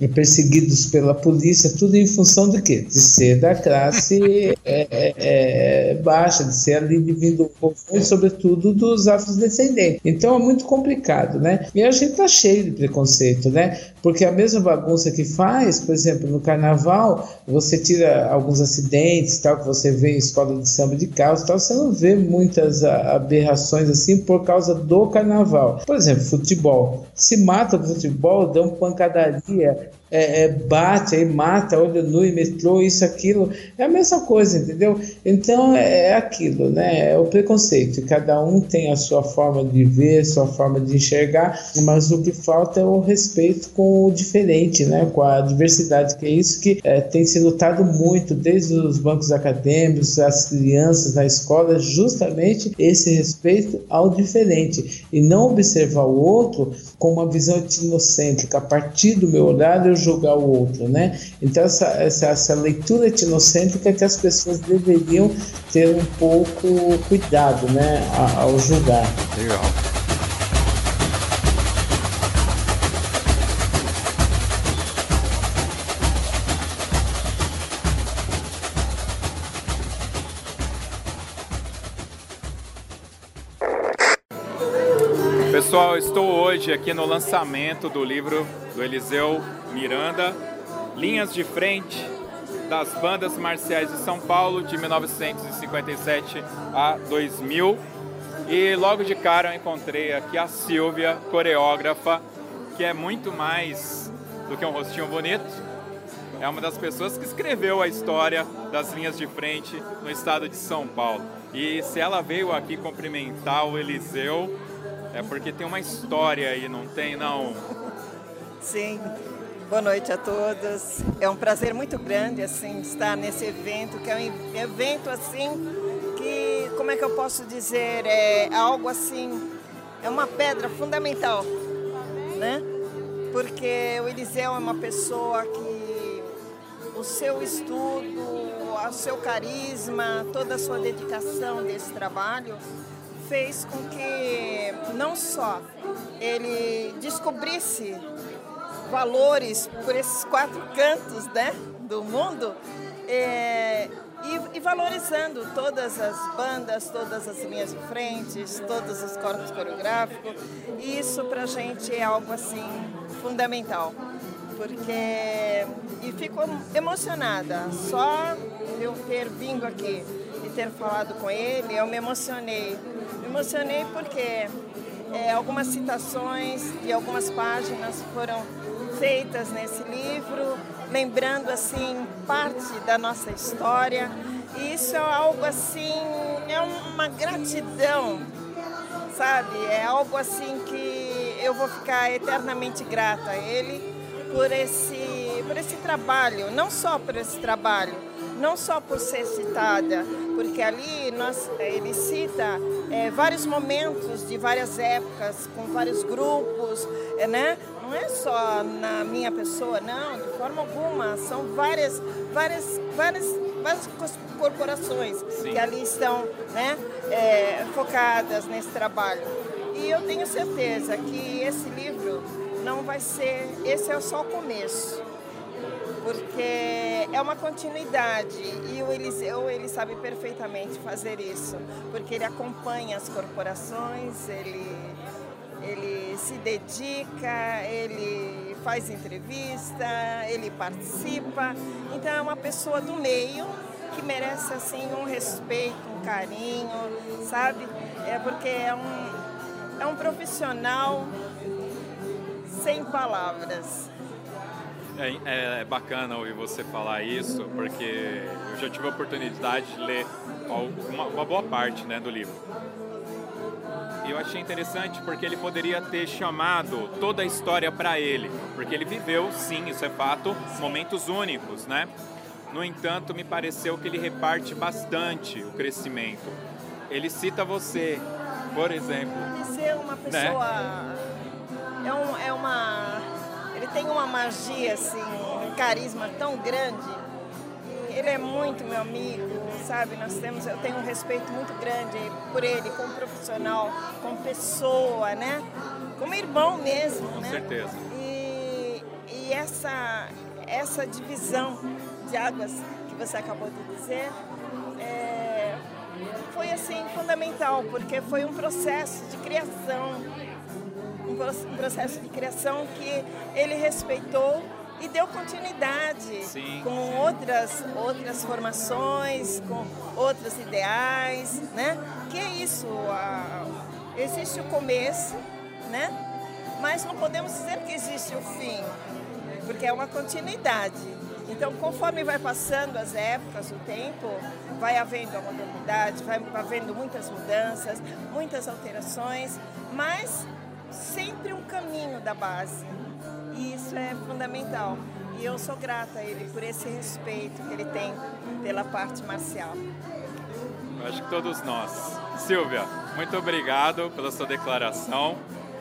perseguidos pela polícia, tudo em função do quê? De ser da classe é, é, é, baixa, de ser ali de vindo sobretudo dos afrodescendentes. Então é muito complicado, né? E a gente tá cheio de preconceito, né? Porque a mesma bagunça que faz, por exemplo, no carnaval, você tira alguns acidentes, tal, que você vê em escola de samba de carros, tal, você não vê muitas aberrações assim por causa do carnaval. Por exemplo, futebol. Se mata o futebol, dão pancadaria, é, é, bate, aí mata, olho nu e metrô, isso, aquilo, é a mesma coisa, entendeu? Então é, é aquilo, né? É o preconceito. Cada um tem a sua forma de ver, sua forma de enxergar, mas o que falta é o respeito com o diferente, né? Com a diversidade, que é isso que é, tem se lutado muito desde os bancos acadêmicos, as crianças na escola, justamente esse respeito ao diferente e não observar o outro com uma visão etnocêntrica. A partir do meu horário, eu julgar o outro, né? Então essa, essa, essa leitura etnocêntrica que as pessoas deveriam ter um pouco cuidado, né, ao julgar. Legal. Hoje aqui no lançamento do livro do Eliseu Miranda, Linhas de Frente das Bandas Marciais de São Paulo de 1957 a 2000. E logo de cara eu encontrei aqui a Silvia, coreógrafa, que é muito mais do que um rostinho bonito. É uma das pessoas que escreveu a história das linhas de frente no estado de São Paulo. E se ela veio aqui cumprimentar o Eliseu, é porque tem uma história aí, não tem não? Sim, Boa noite a todos. É um prazer muito grande assim estar nesse evento, que é um evento assim que, como é que eu posso dizer, é algo assim, é uma pedra fundamental, né? Porque o Eliseu é uma pessoa que o seu estudo, o seu carisma, toda a sua dedicação desse trabalho fez com que não só ele descobrisse valores por esses quatro cantos né, do mundo, é, e, e, valorizando todas as bandas, todas as linhas de frente, todos os corpos coreográficos. E isso para a gente é algo assim fundamental, porque e fico emocionada só eu ter vindo aqui e ter falado com ele, eu me emocionei. Me emocionei porque é, algumas citações de algumas páginas foram feitas nesse livro lembrando assim parte da nossa história. E isso é algo assim, é uma gratidão, sabe? É algo assim que eu vou ficar eternamente grata a ele por esse, por esse trabalho, não só por esse trabalho, não só por ser citada, porque ali nós, ele cita é, vários momentos de várias épocas, com vários grupos, é, né? não é só na minha pessoa, não, de forma alguma. São várias, várias, várias, várias corporações Sim. que ali estão né, é, focadas nesse trabalho. E eu tenho certeza que esse livro não vai ser, esse é só o começo, porque é uma continuidade e o Eliseu ele sabe perfeitamente fazer isso, porque ele acompanha as corporações, ele ele se dedica, ele faz entrevista, ele participa. Então é uma pessoa do meio que merece assim um respeito, um carinho, sabe? É porque é um, é um profissional sem palavras. É, é, bacana ouvir você falar isso, porque eu já tive a oportunidade de ler uma, uma boa parte né, do livro. E eu achei interessante porque ele poderia ter chamado toda a história para ele, porque ele viveu, sim, isso é fato, momentos únicos, né? No entanto, me pareceu que ele reparte bastante o crescimento. Ele cita você, por exemplo. Ser uma né? pessoa. Né? É, um, é uma. Tem uma magia, assim, um carisma tão grande. Ele é muito meu amigo, sabe? Nós temos, eu tenho um respeito muito grande por ele, como profissional, como pessoa, né? Como irmão mesmo, Com né? certeza. E, e essa, essa divisão de águas que você acabou de dizer é, foi assim fundamental, porque foi um processo de criação, um processo de criação que ele respeitou e deu continuidade sim, com sim. outras outras formações, com outros ideais, né? Que é isso, a, existe o começo, né? Mas não podemos dizer que existe o fim, porque é uma continuidade. Então, conforme vai passando as épocas, o tempo, vai havendo a modernidade, vai havendo muitas mudanças, muitas alterações, mas sempre um caminho da base, e isso é fundamental. E eu sou grata a ele por esse respeito que ele tem pela parte marcial. Eu acho que todos nós. Silvia, muito obrigado pela sua declaração.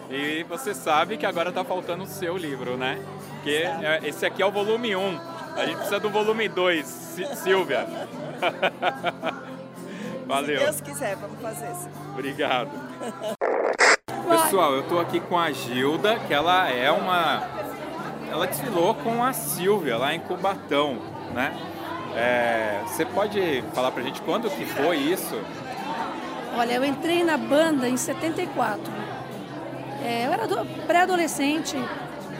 E você sabe que agora está faltando o seu livro, né? Que é, esse aqui é o volume 1. A gente precisa do volume 2, Silvia. Valeu. Se Deus quiser, vamos fazer isso. Obrigado. Pessoal, eu estou aqui com a Gilda, que ela é uma. Ela desfilou com a Silvia lá em Cubatão, né? É... Você pode falar pra gente quando que foi isso? Olha, eu entrei na banda em 74. É, eu era pré-adolescente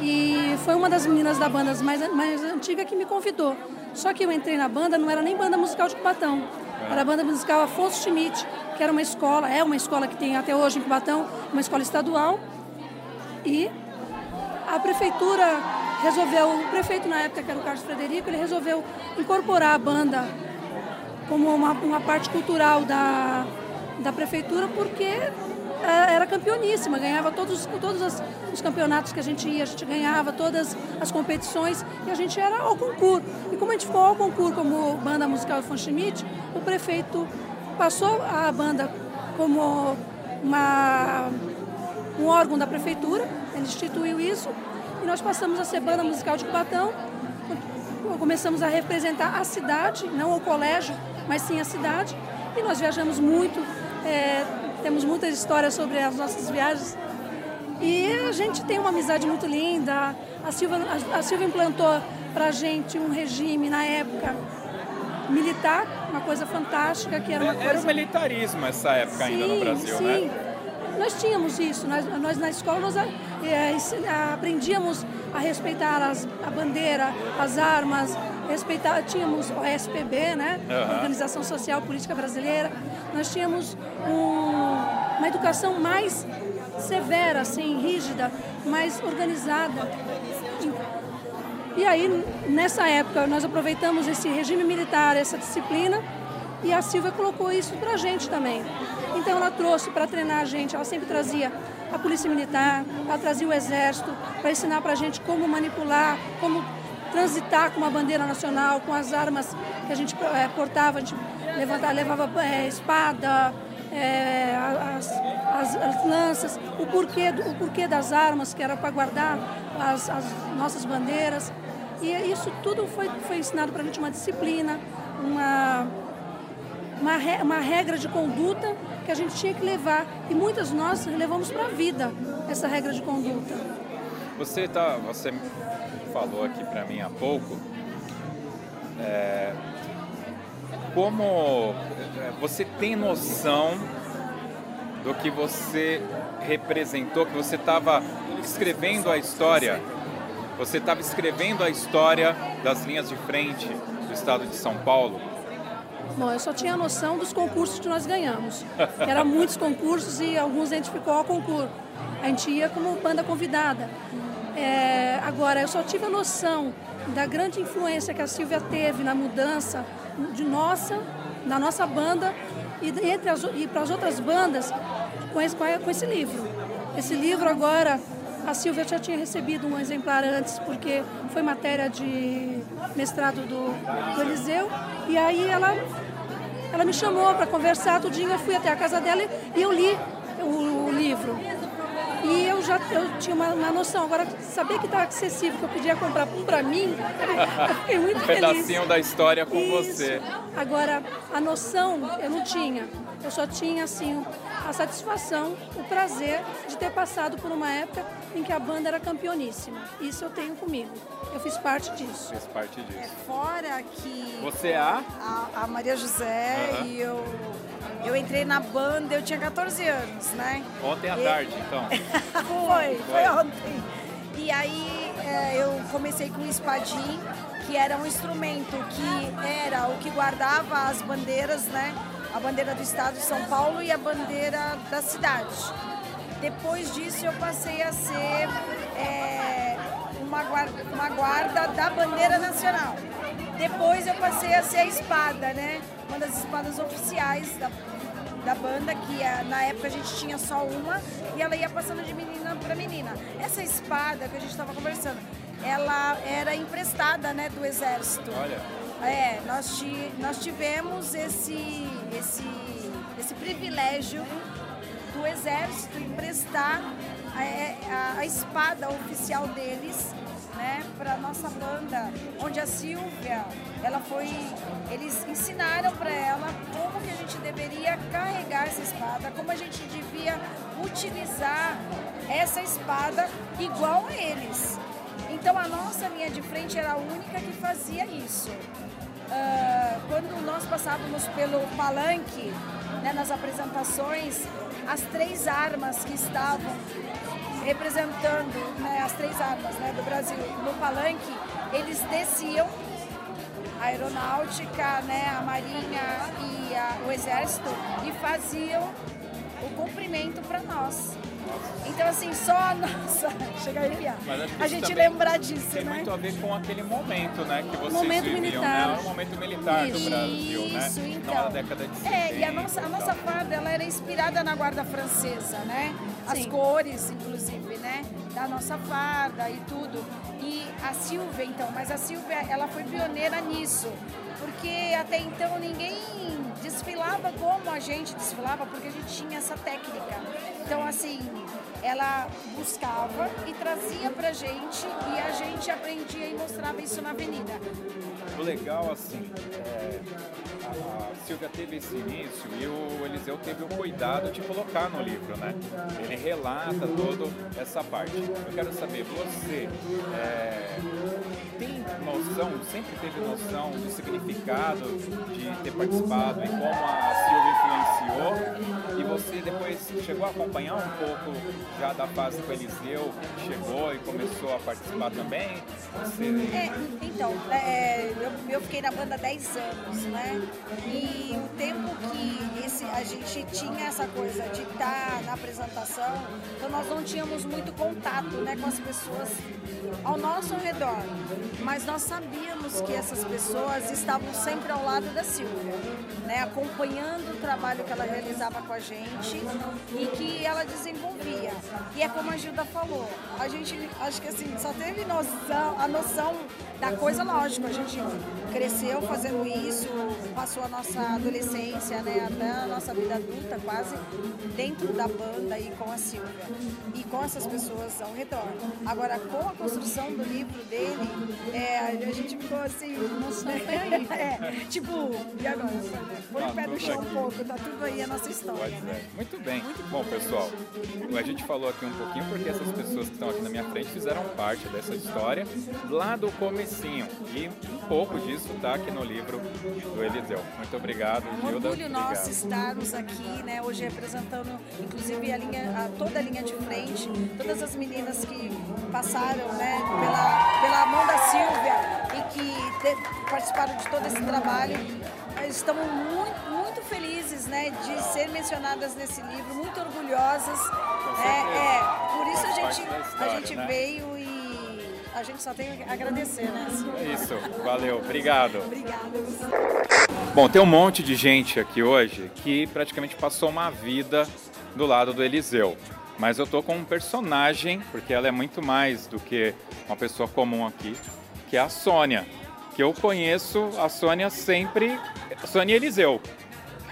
e foi uma das meninas da banda mais, mais antiga que me convidou. Só que eu entrei na banda, não era nem banda musical de Cubatão, era a banda musical Afonso Schmidt, que era uma escola, é uma escola que tem até hoje em Cubatão, uma escola estadual. E a prefeitura resolveu, o prefeito na época, que era o Carlos Frederico, ele resolveu incorporar a banda como uma, uma parte cultural da, da prefeitura, porque é, era campeoníssima, ganhava todos, todos os campeonatos que a gente ia, a gente ganhava todas as competições e a gente era ao concurso. E como a gente ficou ao concurso como banda musical Von Schmidt, o prefeito passou a banda como uma, um órgão da prefeitura, ele instituiu isso, e nós passamos a ser banda musical de Cubatão, começamos a representar a cidade, não o colégio, mas sim a cidade. E nós viajamos muito, é, temos muitas histórias sobre as nossas viagens. E a gente tem uma amizade muito linda. A Silva, a, a Silva implantou para a gente um regime na época militar, uma coisa fantástica que era uma Era coisa... o militarismo essa época ainda no Brasil, sim. né? Nós tínhamos isso, nós, nós na escola nós é, aprendíamos a respeitar as, a bandeira, as armas, respeitar, tínhamos o SPB, né? Aham. Organização Social Política Brasileira. Nós tínhamos um- uma educação mais severa, assim, rígida, mais organizada. E aí, nessa época, nós aproveitamos esse regime militar, essa disciplina, e a Silvia colocou isso pra gente também. Então ela trouxe para treinar a gente, ela sempre trazia a polícia militar, ela trazia o exército para ensinar pra gente como manipular, como transitar com uma bandeira nacional, com as armas que a gente eh, portava, a gente levantava, levava eh, espada, eh, as, as- as lanças, o porquê, o porquê das armas, que era para guardar as, as nossas bandeiras. E isso tudo foi, foi ensinado para a gente uma disciplina, uma, uma, re- uma regra de conduta que a gente tinha que levar. E muitas nós levamos para a vida essa regra de conduta. Você tá, você falou aqui para mim há pouco, é, como é, você tem noção do que você representou, que você estava escrevendo a história, você estava escrevendo a história das linhas de frente do estado de São Paulo. Bom, eu só tinha noção dos concursos que nós ganhamos. Que eram muitos concursos e alguns a gente ficou ao concurso. A gente ia como banda convidada. É, agora, eu só tive a noção da grande influência que a Silvia teve na mudança de nossa, da nossa banda e, entre as, e para as outras bandas com esse, com esse livro. Esse livro agora, a Silvia já tinha recebido um exemplar antes, porque foi matéria de mestrado do, do Eliseu, e aí ela, ela me chamou para conversar tudinho, eu fui até a casa dela e eu li o, o livro. E eu já eu tinha uma, uma noção. Agora, saber que estava acessível, que eu podia comprar um para mim, eu fiquei muito Um feliz. pedacinho da história com Isso. você. Agora, a noção eu não tinha. Eu só tinha, assim, a satisfação, o prazer de ter passado por uma época em que a banda era campeoníssima. Isso eu tenho comigo. Eu fiz parte disso. Fez parte disso. Fora que Você é a a, a Maria José e eu, eu entrei na banda, eu tinha 14 anos, né? ontem à E- tarde, então. foi, foi ontem. E aí é, eu comecei com o espadim, que era um instrumento que era o que guardava as bandeiras, né? A bandeira do estado de São Paulo e a bandeira da cidade. Depois disso eu passei a ser é, uma, guarda, uma guarda da bandeira nacional. Depois eu passei a ser a espada, né? Uma das espadas oficiais da, da banda, que eh, na época a gente tinha só uma, e ela ia passando de menina para menina. Essa espada que a gente estava conversando, ela era emprestada, né, do exército. Olha. É, nós, ti, nós tivemos esse, esse, esse privilégio do exército emprestar a, a, a espada oficial deles né, para nossa banda, onde a Silvia, ela foi, eles ensinaram para ela como que a gente deveria carregar essa espada, como a gente devia utilizar essa espada igual a eles. Então a nossa linha de frente era a única que fazia isso. Ah, quando nós passávamos pelo palanque, né, nas apresentações, as três armas que estavam representando né, as três armas né, do Brasil no palanque, eles desciam a aeronáutica, né, a marinha e a- o exército e faziam o cumprimento para nós. Então assim, só a nossa, chega a arrepiar, a gente lembrar disso, Tem né? muito a ver com aquele momento, né, que vocês Momento viviam, militar. né? Um momento militar do Isso. Brasil, né? Isso, então. na década de 70. É, e a nossa, a nossa farda ela era inspirada na guarda francesa, né? As Sim. cores, inclusive, né? Da nossa farda e tudo. E a Silvia, então, mas a Silvia, ela foi pioneira nisso. Porque até então ninguém desfilava como a gente desfilava, porque a gente tinha essa técnica. Então, assim, ela buscava e trazia pra gente e a gente aprendia e mostrava isso na avenida. O legal, assim, é, a, Silvia teve esse início e o Eliseu teve o cuidado de colocar no livro, né? Ele relata toda essa parte. Eu quero saber, você é, tem noção, sempre teve noção do significado de ter participado e como a Silvia influenciou? E você depois chegou a acompanhar um pouco já da fase que Eliseu chegou e começou a participar também? É, então, é, eu, eu, fiquei na banda 10 anos, né? E o tempo que esse, a gente tinha essa coisa de estar na apresentação, então nós não tínhamos muito contato né, com as pessoas ao nosso redor. Mas nós sabíamos que essas pessoas estavam sempre ao lado da Silvia, né? Acompanhando o trabalho que ela realizava com a gente e que ela desenvolvia. E é como a Gilda falou, a gente acho que assim, só teve noção, a noção da coisa, lógico, a gente cresceu fazendo isso, passou a nossa adolescência, né, até a nossa vida adulta quase dentro da banda e com a Silvia e com essas pessoas ao redor. Agora, com a construção do livro dele, é, a gente ficou assim, nossa, é, tipo, e agora? Põe o pé no chão um pouco, tá tudo aí a nossa história, né? Muito bem. Muito bom, pessoal. A gente falou aqui um pouquinho porque essas pessoas que estão aqui na minha frente fizeram parte dessa história lá do comecinho. E um pouco disso está aqui no livro do Eliseu. Muito obrigado, Gilda. Um orgulho nosso estarmos aqui, né, hoje representando, inclusive, a linha, a, toda a linha de frente, todas as meninas que passaram, né, pela, pela mão da Silvia e que te, participaram de todo esse trabalho. Estamos muito, muito felizes, né, de ser mencionadas nesse livro, muito orgulhosas. É, é, por isso a gente, a gente né? veio a gente só tem a agradecer, né? Isso, valeu, obrigado. Obrigada. Bom, tem um monte de gente aqui hoje que praticamente passou uma vida do lado do Eliseu. Mas eu tô com um personagem, porque ela é muito mais do que uma pessoa comum aqui, que é a Sônia. Que eu conheço a Sônia sempre. Sônia Eliseu.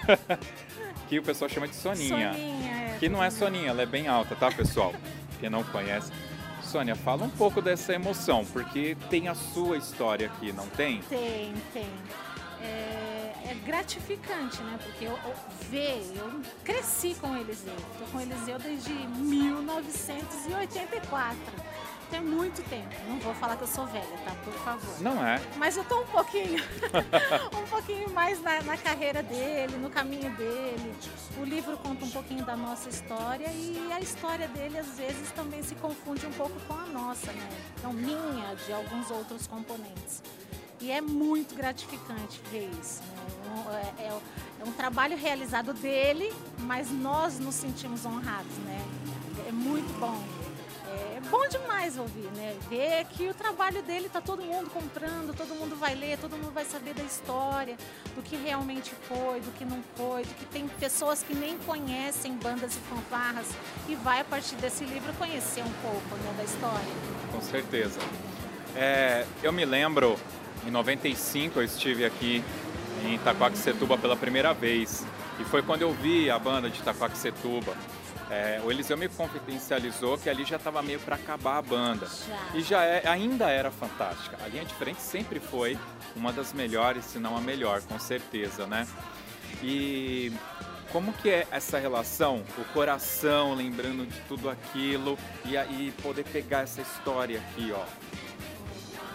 que o pessoal chama de Soninha. Soninha é. Que não é Soninha, ela é bem alta, tá, pessoal? Quem não conhece. Sônia, fala um pouco dessa emoção, porque tem a sua história aqui, não tem? Tem, tem. É, é gratificante, né? Porque eu, eu eu cresci com o Eliseu. Estou com o Eliseu desde 1984 tem muito tempo. Não vou falar que eu sou velha, tá? Por favor. Não é. Mas eu tô um pouquinho, um pouquinho mais na, na, carreira dele, no caminho dele. O livro conta um pouquinho da nossa história e a história dele às vezes também se confunde um pouco com a nossa, né? Não minha, de alguns outros componentes. E é muito gratificante ver isso. Né? É, é, é um trabalho realizado dele, mas nós nos sentimos honrados, né? É muito bom bom demais ouvir, né? Ver que o trabalho dele tá todo mundo comprando, todo mundo vai ler, todo mundo vai saber da história, do que realmente foi, do que não foi, do que tem pessoas que nem conhecem bandas e fanfarras e vai a partir desse livro conhecer um pouco né, da história. Com certeza. É, eu me lembro, em 95 eu estive aqui em Itaquaquecetuba pela primeira vez e foi quando eu vi a banda de Itaquaquecetuba. É, o Eliseu me confidencializou que ali já estava meio para acabar a banda. Já. E já é, ainda era fantástica. A linha de frente sempre foi uma das melhores, se não a melhor, com certeza, né? E como que é essa relação, o coração lembrando de tudo aquilo e aí poder pegar essa história aqui, ó.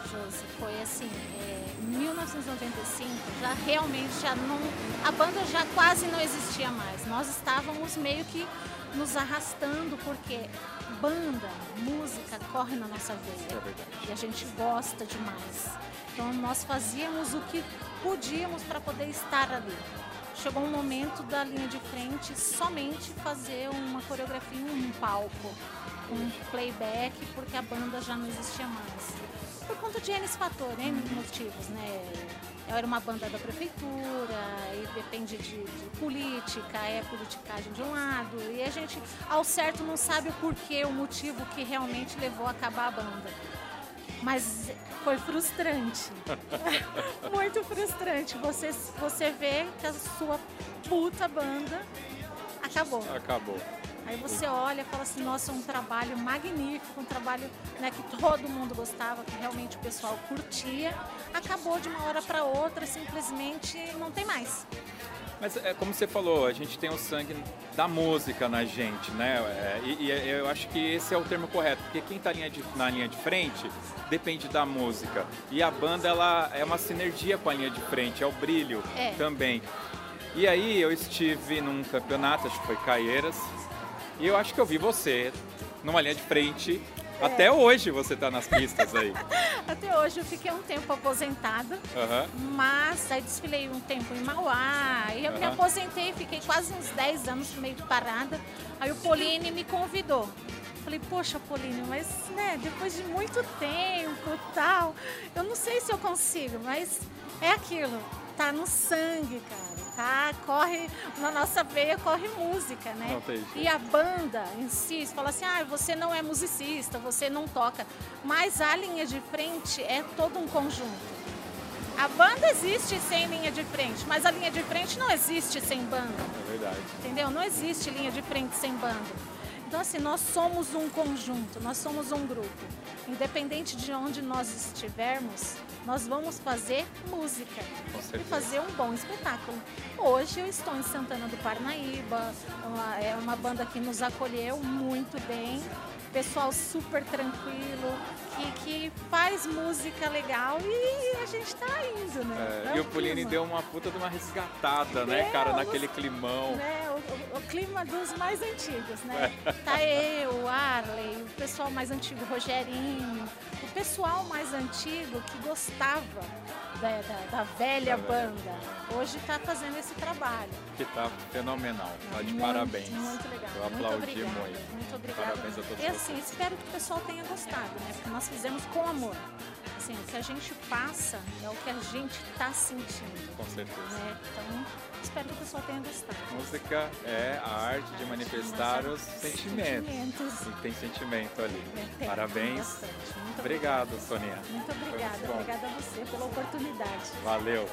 Josi, foi assim, é, 1995 já realmente já não, a banda já quase não existia mais. Nós estávamos meio que nos arrastando, porque banda, música corre na nossa veia. É e a gente gosta demais. Então nós fazíamos o que podíamos para poder estar ali. Chegou um momento da linha de frente somente fazer uma coreografia em um palco, um playback, porque a banda já não existia mais. Por conta de N fator, N motivos, né? Eu era uma banda da prefeitura, e depende de, de, política, é politicagem de um lado, e a gente, ao certo, não sabe o porquê, o motivo que realmente levou a acabar a banda. Mas foi frustrante. Muito frustrante. Você, você vê que a sua puta banda acabou. Acabou. Aí você olha e fala assim, nossa, um trabalho magnífico, um trabalho né, que todo mundo gostava, que realmente o pessoal curtia. Acabou de uma hora para outra, simplesmente não tem mais. Mas é como você falou, a gente tem o sangue da música na gente, né? É, e, e, eu acho que esse é o termo correto, porque quem está na linha de frente depende da música. E a banda ela é uma sinergia com a linha de frente, é o brilho é. também. E aí eu estive num campeonato, acho que foi Caieiras, e eu acho que eu vi você numa linha de frente é. Até hoje você está nas pistas aí. Até hoje eu fiquei um tempo aposentada, uhum. mas aí desfilei um tempo em Mauá, e eu uhum. me aposentei, fiquei quase uns 10 anos meio parada. Aí o Pauline me convidou. Falei, poxa, Pauline, mas né, depois de muito tempo tal, eu não sei se eu consigo, mas é aquilo, tá no sangue, cara tá? Corre, na nossa veia corre música, né? E a banda em si, fala assim, ah, você não é musicista, você não toca. Mas a linha de frente é todo um conjunto. A banda existe sem linha de frente, mas a linha de frente não existe sem banda. É verdade. Entendeu? Não existe linha de frente sem banda. Então, assim, nós somos um conjunto, nós somos um grupo. Independente de onde nós estivermos, nós vamos fazer música e fazer um bom espetáculo. Hoje eu estou em Santana do Parnaíba, uma, é uma banda que nos acolheu muito bem, pessoal super tranquilo, que, que faz música legal e a gente tá indo, né? É, e o Polini deu uma puta de uma resgatada, né, cara, os, naquele climão. Né, o, o, clima dos mais antigos, né? tá eu, o Arley, o pessoal mais antigo, o Rogerinho, o pessoal mais antigo que gostava da, da, da velha banda, hoje está fazendo esse trabalho. Que está fenomenal, tá de muito, parabéns. Muito legal. Eu muito aplaudi obrigada, muito. Muito obrigada. Parabéns a todos E assim, vocês. espero que o pessoal tenha gostado, né? Porque nós fizemos com amor. Assim, o que a gente passa é o que a gente está sentindo. Com certeza. Né? Então, espero que o pessoal tenha gostado. Música é a arte de manifestar os sentimentos. sentimentos. E tem sentimento ali. É, tem, Parabéns. Muito obrigado, Sonia. Muito obrigada. Muito obrigada a você pela oportunidade. Valeu.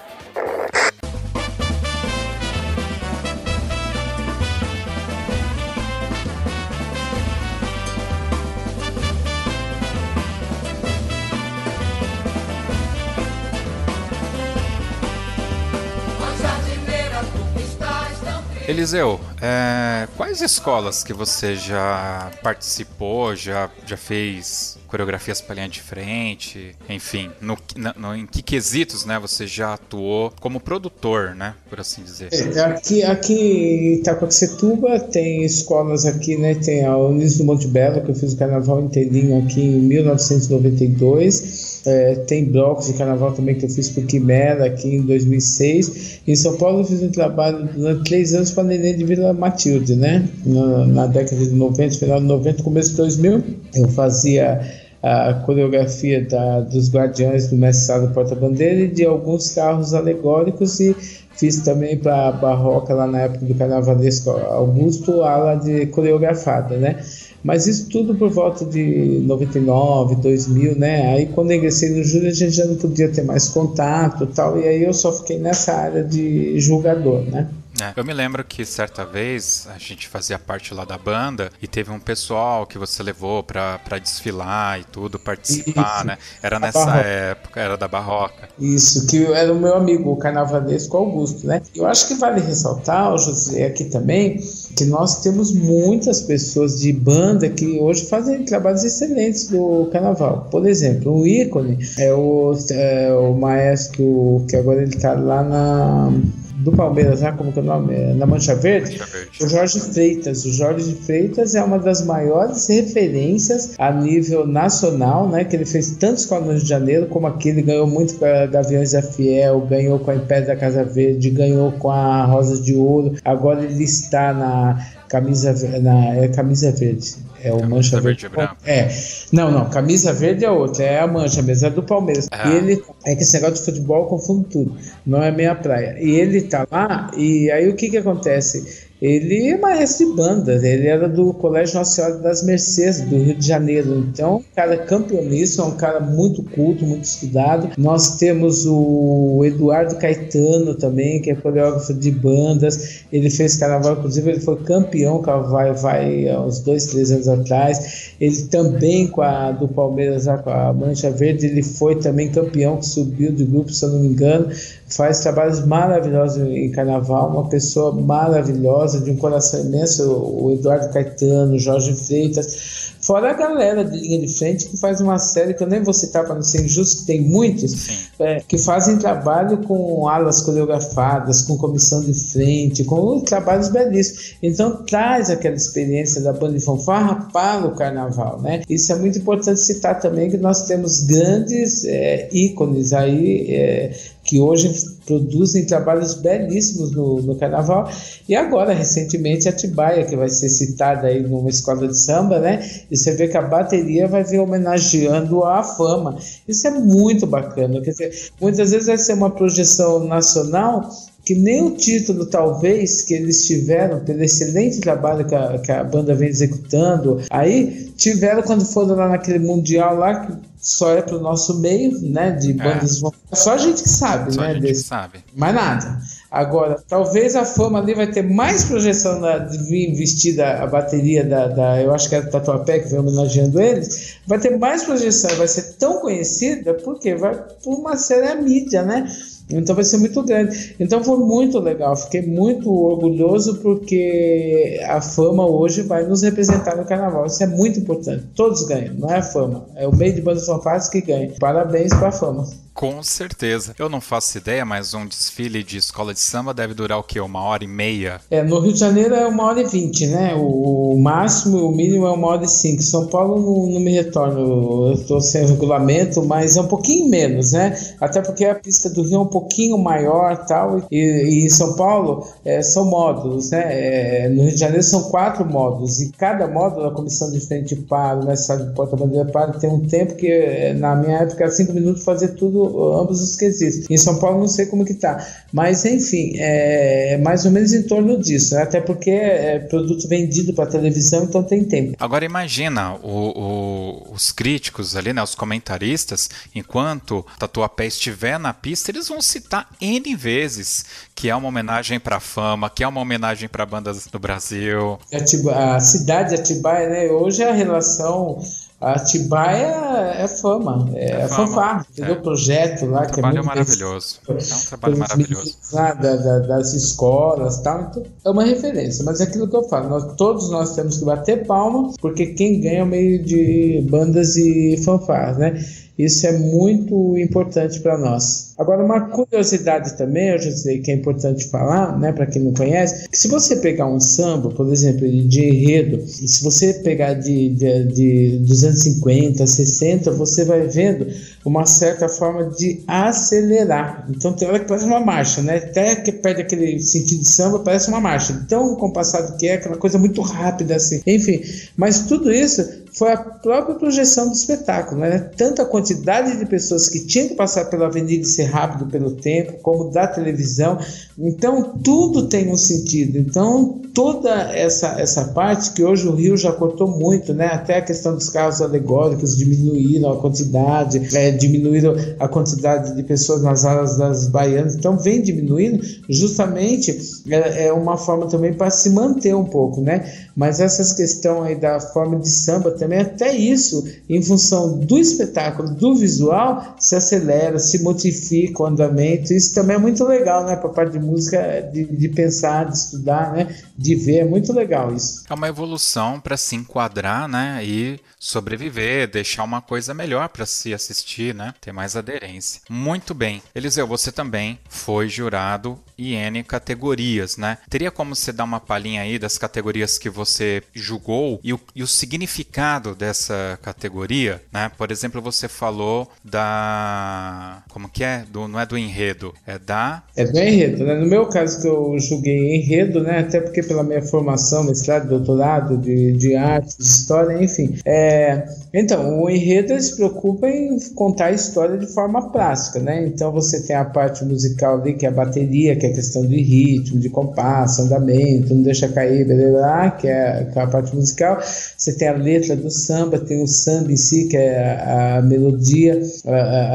Eliseu, é, quais escolas que você já participou, já, já fez coreografias para linha de frente, enfim, no, no, em que quesitos, né, você já atuou como produtor, né, por assim dizer? É, aqui, aqui em Itacoaxetuba tem escolas aqui, né, tem a Unis do Monte Belo, que eu fiz o carnaval inteirinho aqui em 1992, é, tem blocos de carnaval também que eu fiz por Quimera aqui em 2006. Em São Paulo eu fiz um trabalho durante três anos para a Neném de Vila Matilde, né? Na, na, década de 90, final de 90, começo de 2000. Eu fazia a coreografia da, dos Guardiões do Mestre Porta-Bandeira e de alguns carros alegóricos e fiz também para a Barroca lá na época do Carnavalesco Augusto, ala de coreografada, né? Mas isso tudo por volta de 99, 2000, né? Aí quando eu ingressei no Júlio a gente já não podia ter mais contato tal, e aí eu só fiquei nessa área de julgador, né? É, eu me lembro que certa vez a gente fazia parte lá da banda e teve um pessoal que você levou pra, pra desfilar e tudo, participar, Isso. né? Era nessa época, era da Barroca. Isso, que era o meu amigo, o carnavalesco Augusto, né? Eu acho que vale ressaltar, o José, aqui também, que nós temos muitas pessoas de banda que hoje fazem trabalhos excelentes do carnaval. Por exemplo, um ícone é o, é o maestro que agora ele está lá na do Palmeiras, né? como que é o nome? Na Mancha Verde, Mancha Verde, o Jorge Freitas. O Jorge Freitas é uma das maiores referências a nível nacional, né? Que ele fez tantos com a Rio de Janeiro, como aquele, ganhou muito com a Gaviões da Fiel, ganhou com a Império da Casa Verde, ganhou com a Rosa de Ouro. Agora ele está na camisa, na, é camisa verde. É o camisa Mancha Verde. verde é. Não, não, camisa verde é outra, é a Mancha mesmo, é do Palmeiras. Ah. E ele. É que esse negócio de futebol eu confundo tudo. Não é minha praia. E ele tá lá, e aí o que que acontece? Ele é maestro de banda, ele era do Colégio Nacional das Mercedes, do Rio de Janeiro. Então, um cara campeonista, um cara muito culto, muito estudado. Nós temos o Eduardo Caetano também, que é coreógrafo de bandas. Ele fez carnaval, inclusive ele foi campeão vai, vai há uns dois, três anos atrás. Ele também com a do Palmeiras, com a Mancha Verde, ele foi também campeão, que subiu de grupo, se eu não me engano faz trabalhos maravilhosos em carnaval, uma pessoa maravilhosa, de um coração imenso, o Eduardo Caetano, Jorge Freitas, fora a galera de linha de frente que faz uma série que eu nem vou citar para não ser injusto, que tem muitos, é, que fazem trabalho com alas coreografadas, com comissão de frente, com trabalhos belíssimos. Então traz aquela experiência da banda de fanfarra para o carnaval, né? Isso é muito importante citar também que nós temos grandes é, ícones aí é, que hoje produzem trabalhos belíssimos no, no, carnaval. E agora, recentemente, a Tibaia, que vai ser citada aí numa escola de samba, né? E você vê que a bateria vai vir homenageando a fama. Isso é muito bacana. Quer dizer, muitas vezes vai ser uma projeção nacional que nem o título, talvez, que eles tiveram pelo excelente trabalho que a, que a banda vem executando, aí tiveram quando foram lá naquele mundial lá que só é pro nosso meio, né, de é. bandas é. Só a gente que sabe, só né, a gente desse. que sabe. Mais nada. Agora, talvez a fama ali vai ter mais projeção na, de vir vestida a bateria da, da, eu acho que é a Tatuapé que vem homenageando eles, vai ter mais projeção, vai ser tão conhecida porque vai por uma série mídia, né? Então vai ser muito grande. Então foi muito legal. Fiquei muito orgulhoso porque a fama hoje vai nos representar no carnaval. Isso é muito importante. Todos ganham, não é a fama. É o meio de bandas fanfarras que ganha. Parabéns para a fama. Com certeza. Eu não faço ideia, mas um desfile de escola de samba deve durar o quê? Uma hora e meia? É, no Rio de Janeiro é uma hora e vinte, né? O, máximo, o mínimo é uma hora e cinco. São Paulo não, não me retorno, eu estou sem regulamento, mas é um pouquinho menos, né? Até porque a pista do Rio é um pouquinho maior tal, e, e em São Paulo é, são módulos, né? É, no Rio de Janeiro são quatro módulos, e cada módulo, a comissão de frente para, né? Sabe, porta-bandeira para, tem um tempo que é, na minha época era cinco minutos fazer tudo ambos os quesitos. Em São Paulo não sei como que tá, mas enfim, é mais ou menos em torno disso, né? até porque é produto vendido para televisão, então tem tempo. Agora imagina o, o, os críticos ali, né, os comentaristas, enquanto Tatuapé estiver na pista, eles vão citar N vezes que é uma homenagem para a fama, que é uma homenagem para bandas do Brasil. A, cidade de Atibaia, né? Hoje a relação Atibaia é, é fama, é, é fanfarra, é. o projeto lá. O que trabalho é, maravilhoso. É um trabalho maravilhoso. Lá da, da, das escolas tal, então é uma referência, mas é aquilo que eu falo, nós, todos nós temos que bater palma, porque quem ganha é o meio de bandas e fanfarras, né? Isso é muito importante para nós. Agora, uma curiosidade também, eu já sei que é importante falar, né, para quem não conhece, que se você pegar um samba, por exemplo, de enredo, se você pegar de, de, de 250, 60, você vai vendo uma certa forma de acelerar. Então tem hora que parece uma marcha, né? Até que perde aquele sentido de samba, parece uma marcha. Então, compassado que é, aquela coisa muito rápida assim. Enfim, mas tudo isso foi a própria projeção do espetáculo, né? Tanta quantidade de pessoas que tinham que passar pela avenida e ser rápido pelo tempo, como da televisão. Então, tudo tem um sentido. Então, toda essa, essa parte que hoje o Rio já cortou muito, né? Até a questão dos carros alegóricos diminuíram a quantidade, é, diminuíram a quantidade de pessoas nas alas das baianas. Então, vem diminuindo justamente é, é uma forma também para se manter um pouco, né? Mas essas questões aí da forma de samba também, até isso, em função do espetáculo, do visual, se acelera, se modifica o andamento. Isso também é muito legal, né? Para parte de música, de, de, pensar, de estudar, né? De ver, é muito legal isso. É uma evolução para se enquadrar, né? E sobreviver, deixar uma coisa melhor para se assistir, né? Ter mais aderência. Muito bem. Eliseu, você também foi jurado em N categorias, né? Teria como você dar uma palhinha aí das categorias que você julgou e o, e o significado dessa categoria, né? Por exemplo, você falou da. Como que é? Do, não é do enredo, é da. É do enredo, né? No meu caso, que eu julguei enredo, né? Até porque pela minha formação, mestrado, doutorado de, de arte, de história, enfim. É... Então, o enredo se preocupa em contar a história de forma prática, né? Então você tem a parte musical ali, que é a bateria, que é a questão de ritmo, de compasso, andamento, não deixa cair, blá, blá, que, é, que é a parte musical. Você tem a letra do samba, tem o samba em si, que é a, a melodia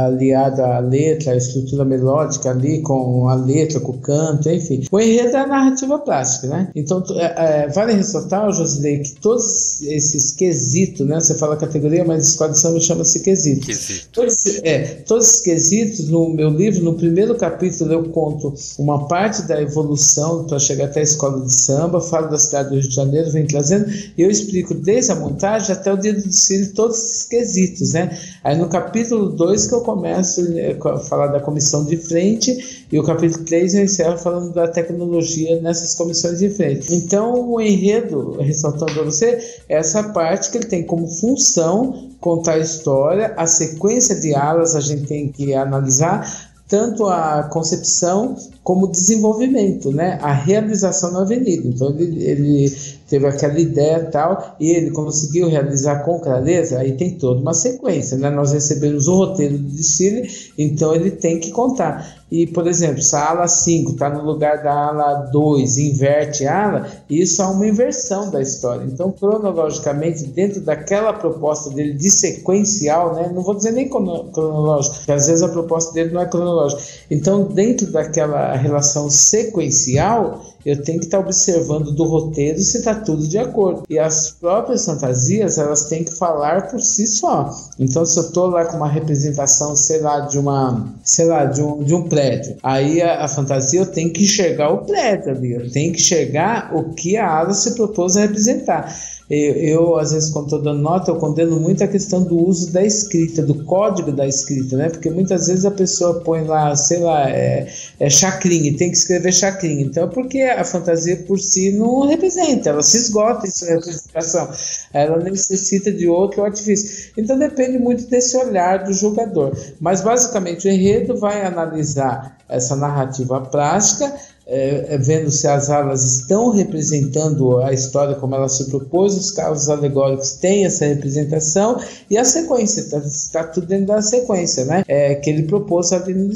aliada à letra, a estrutura melódica ali com a letra, com o canto, enfim. O enredo é a narrativa plástica, né? Então, é, é, vale ressaltar, Josilei, que todos esses quesitos, né? Você fala categoria, mas escola de samba chama-se quesito. quesito. Todos, é, todos esses quesitos, no meu livro, no primeiro capítulo, eu conto uma parte da evolução para chegar até a escola de samba, falo da cidade do Rio de Janeiro, vem trazendo, e eu explico desde a montagem até o dia do desfile todos esses quesitos, né? Aí no capítulo 2 que eu começo a falar da comissão de frente e o capítulo 3 eu encerro falando da tecnologia nessas comissões de frente. Então o enredo, ressaltando a você, é essa parte que ele tem como função contar a história, a sequência de alas a gente tem que analisar, tanto a concepção como o desenvolvimento, né? a realização na avenida. Então ele, ele teve aquela ideia tal, e ele conseguiu realizar com clareza, aí tem toda uma sequência, né? Nós recebemos o roteiro do desfile, então ele tem que contar. E, por exemplo, se a ala 5 está no lugar da ala 2, inverte a ala, isso é uma inversão da história. Então, cronologicamente, dentro daquela proposta dele de sequencial, né? não vou dizer nem cronológico, porque às vezes a proposta dele não é cronológica. Então, dentro daquela relação sequencial, eu tenho que estar observando do roteiro se está tudo de acordo. E as próprias fantasias, elas têm que falar por si só. Então, se eu estou lá com uma representação, sei lá, de uma, sei lá, de um, de um prédio, aí a, a fantasia eu tenho que enxergar o prédio ali, eu tenho que enxergar o que a ala se propôs a representar. Eu, eu, às vezes, quando estou dando nota, eu condeno muito a questão do uso da escrita, do código da escrita, né? Porque muitas vezes a pessoa põe lá, sei lá, é, é chacrinha, tem que escrever chacrinha. Então, porque a fantasia por si não representa, ela se esgota em sua representação. Ela necessita de outro artifício. Então, depende muito desse olhar do jogador. Mas, basicamente, o enredo vai analisar essa narrativa plástica é, é, vendo se as alas estão representando a história como ela se propôs, os carros alegóricos têm essa representação e a sequência, está tá tudo dentro da sequência, né? É, que ele propôs ali no.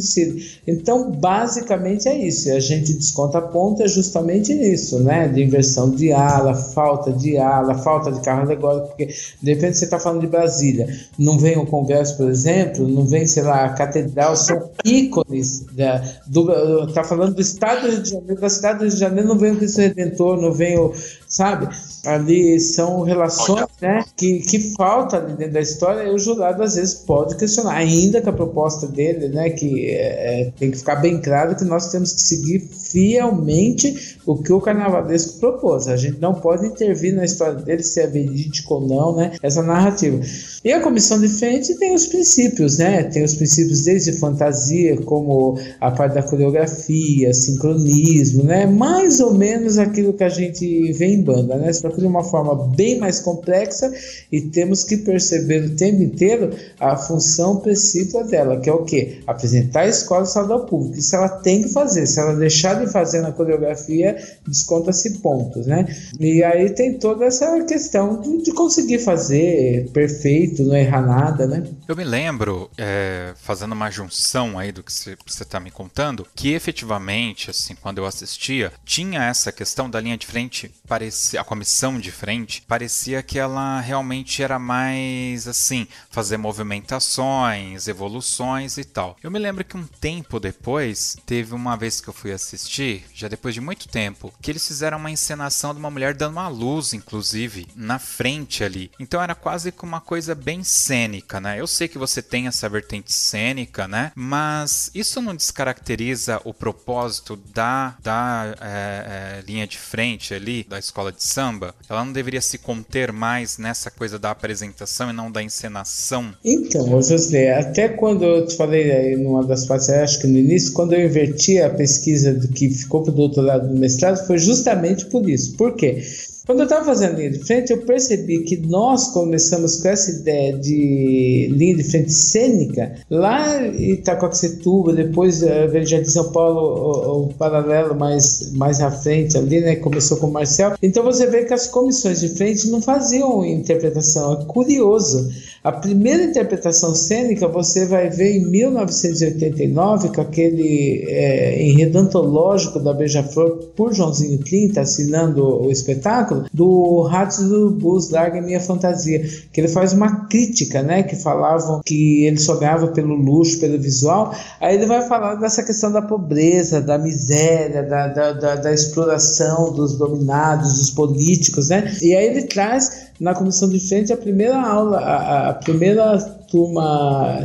Então, basicamente é isso, a gente desconta a ponta justamente nisso, né? De inversão de ala, falta de ala, falta de carro alegórico, porque de repente você está falando de Brasília, não vem o Congresso, por exemplo, não vem, sei lá, a Catedral, são ícones, da, do, tá falando do Estado de Janeiro, da cidade do Rio de Janeiro não vem o Cristo Redentor, não vem o, sabe? Ali são relações né, que, que falta ali dentro da história e o jurado às vezes pode questionar, ainda que a proposta dele, né, que é, é, tem que ficar bem claro que nós temos que seguir fielmente o que o carnavalesco propôs. A gente não pode intervir na história dele se é verídico ou não, né? Essa narrativa. E a comissão de frente tem os princípios, né? Tem os princípios desde fantasia, como a parte da coreografia, sincronismo, né? Mais ou menos aquilo que a gente vê em banda, né? Só que de uma forma bem mais complexa e temos que perceber o tempo inteiro a função principal dela, que é o quê? Apresentar a escola e ao público. Isso ela tem que fazer. Se ela deixar de fazer na coreografia, desconta-se pontos, né? E aí tem toda essa questão de, de conseguir fazer perfeito, não errar nada, né? Eu me lembro, é, fazendo uma junção aí do que você está me contando, que efetivamente, assim, quando eu assistia, tinha essa questão da linha de frente, parecia, a comissão de frente, parecia que ela realmente era mais, assim, fazer movimentações, evoluções e tal. Eu me lembro que um tempo depois, teve uma vez que eu fui assistir, já depois de muito tempo, que eles fizeram uma encenação de uma mulher dando uma luz, inclusive, na frente ali. Então era quase como uma coisa bem cênica, né? Eu sei que você tem essa vertente cênica, né? Mas isso não descaracteriza o propósito da, da é, é, linha de frente ali, da escola de samba? Ela não deveria se conter mais nessa coisa da apresentação e não da encenação? Então, José, até quando eu te falei aí numa das partes, acho que no início, quando eu inverti a pesquisa do que ficou para o doutorado do mestrado, foi justamente por isso. Por quê? Quando eu estava fazendo linha de frente, eu percebi que nós começamos com essa ideia de linha de frente cênica lá em Itacoaxetuba, depois eh, já de São Paulo, o, o, paralelo mais, mais à frente ali, né? Começou com o Marcel. Então você vê que as comissões de frente não faziam interpretação. É curioso. A primeira interpretação cênica você vai ver em 1989, com aquele é, enredo antológico da Beija-Flor por Joãozinho Trinta, assinando o espetáculo, do Ratos do Bus, Larga Minha Fantasia, que ele faz uma crítica, né, que falavam que ele só ganhava pelo luxo, pelo visual, aí ele vai falar dessa questão da pobreza, da miséria, da, da, da, da exploração dos dominados, dos políticos, né, e aí ele traz na comissão de frente a primeira aula, a, a primeira turma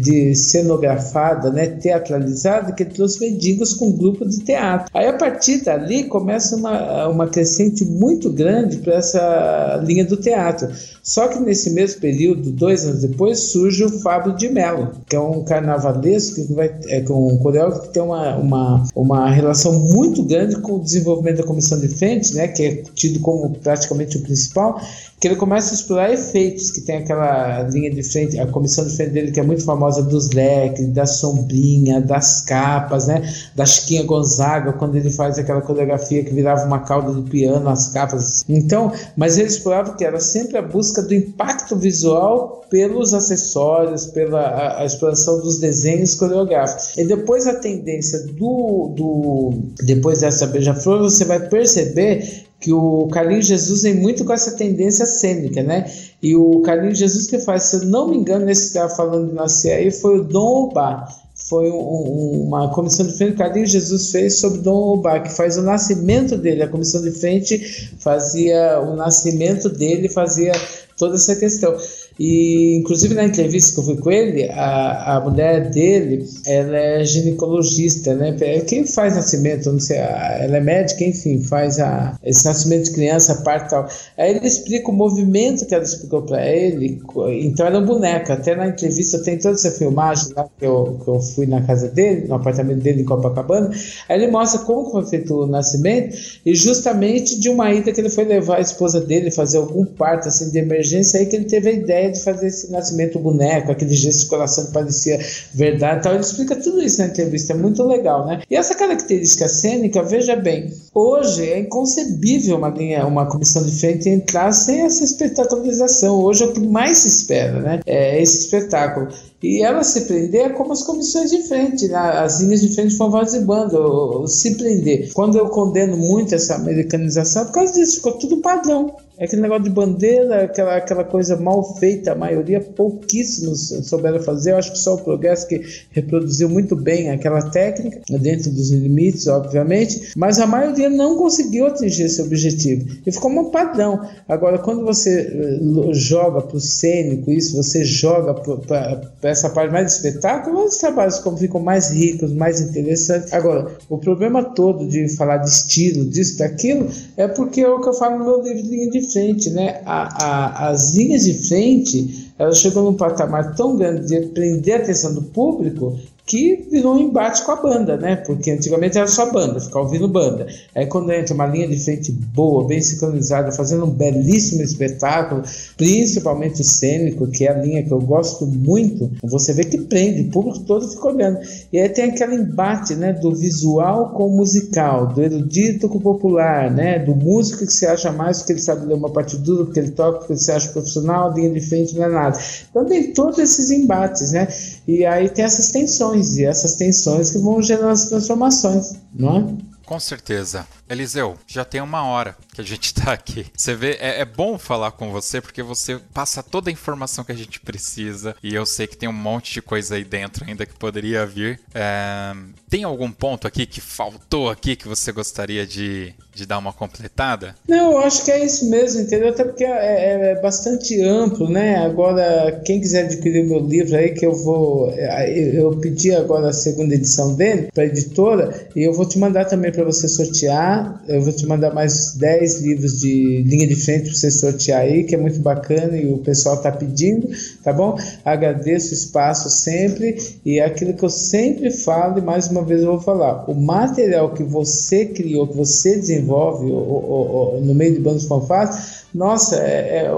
de cenografada, né, teatralizada, que ele trouxe mendigos com um grupo de teatro. Aí a partir dali começa uma, uma crescente muito grande para essa linha do teatro. Só que nesse mesmo período, dois anos depois, surge o Fábio de Mello, que é um carnavalesco que vai, é, com um coreógrafo que tem uma, uma, uma relação muito grande com o desenvolvimento da comissão de frente, né, que é tido como praticamente o principal, que ele começa a explorar efeitos, que tem aquela linha de frente, a comissão de frente dele que é muito famosa dos leques, da sombrinha, das capas, né, da Chiquinha Gonzaga, quando ele faz aquela coreografia que virava uma cauda de piano, as capas. Então, mas ele explorava que era sempre a busca do impacto visual pelos acessórios, pela a, a exploração dos desenhos coreográficos. E depois a tendência do, do depois dessa beija-flor, você vai perceber que o Carlinhos Jesus vem muito com essa tendência cênica, né? E o Carlinhos Jesus que faz, se eu não me engano, nesse que estava falando de nascer aí, foi o Dom Obá. Foi um, uma comissão de frente que o Carlinhos Jesus fez sobre Dom Obá, que faz o nascimento dele. A comissão de frente fazia o nascimento dele, fazia toda essa questão. E, inclusive, na entrevista que eu fui com ele, a, a mulher dele, ela é ginecologista, né? É quem faz nascimento, não sei, ela é médica, enfim, faz a, esse nascimento de criança, a parte tal. Aí ele explica o movimento que ela explicou para ele, então ela é um boneco. Até na entrevista tem toda essa filmagem lá que eu, que eu fui na casa dele, no apartamento dele em Copacabana. Aí ele mostra como foi feito o nascimento e justamente de uma ida que ele foi levar a esposa dele fazer algum parto assim de emergência, aí que ele teve a ideia de fazer esse nascimento boneco, aquele gesticulação que parecia verdade tal. Ele explica tudo isso na entrevista, é muito legal, né? E essa característica cênica, veja bem, hoje é inconcebível uma linha, uma comissão de frente entrar sem essa espetacularização. Hoje é o que mais se espera, né? É esse espetáculo. E ela se prender é como as comissões de frente, né? as linhas de frente foram bando, se prender. Quando eu condeno muito essa americanização, é por causa disso, ficou tudo padrão. É aquele negócio de bandeira, aquela, aquela coisa mal feita, a maioria, pouquíssimos souberam fazer. Eu acho que só o Progresso que reproduziu muito bem aquela técnica, dentro dos limites, obviamente, mas a maioria não conseguiu atingir esse objetivo. E ficou um padrão. Agora, quando você eh, joga para o cênico, isso, você joga para essa parte mais de espetáculo, os trabalhos como ficam mais ricos, mais interessantes. Agora, o problema todo de falar de estilo, disso, daquilo, é porque é o que eu falo no meu livro de linha de frente, né? A, a, as linhas de frente, elas chegam num patamar tão grande de prender a atenção do público que virou um embate com a banda, né? Porque antigamente era só banda, ficar ouvindo banda. Aí quando entra uma linha de frente boa, bem sincronizada, fazendo um belíssimo espetáculo, principalmente o cênico, que é a linha que eu gosto muito, você vê que prende, o público todo fica olhando. E aí tem aquele embate, né, do visual com o musical, do erudito com o popular, né, do músico que se acha mais porque ele sabe ler uma partitura, porque ele toca, porque ele se acha profissional, a linha de frente não é nada. Então tem todos esses embates, né? E aí tem essas tensões, e essas tensões que vão gerar as transformações, não é? Com certeza. Eliseu, já tem uma hora que a gente tá aqui. Você vê, é, é, bom falar com você porque você passa toda a informação que a gente precisa e eu sei que tem um monte de coisa aí dentro ainda que poderia vir. É, tem algum ponto aqui que faltou aqui que você gostaria de, de dar uma completada? Não, eu acho que é isso mesmo, entendeu? Até porque é, é, é bastante amplo, né? Agora, quem quiser adquirir meu livro aí, que eu vou. É, eu pedi agora a segunda edição dele para editora e eu vou te mandar também para você sortear Eu vou te mandar mais 10 livros de linha de frente para você sortear aí, que é muito bacana e o pessoal tá pedindo, tá bom? Agradeço o espaço sempre e é aquilo que eu sempre falo e mais uma vez eu vou falar. O material que você criou, que você desenvolve no meio de bandos fanfarras, nossa, é, é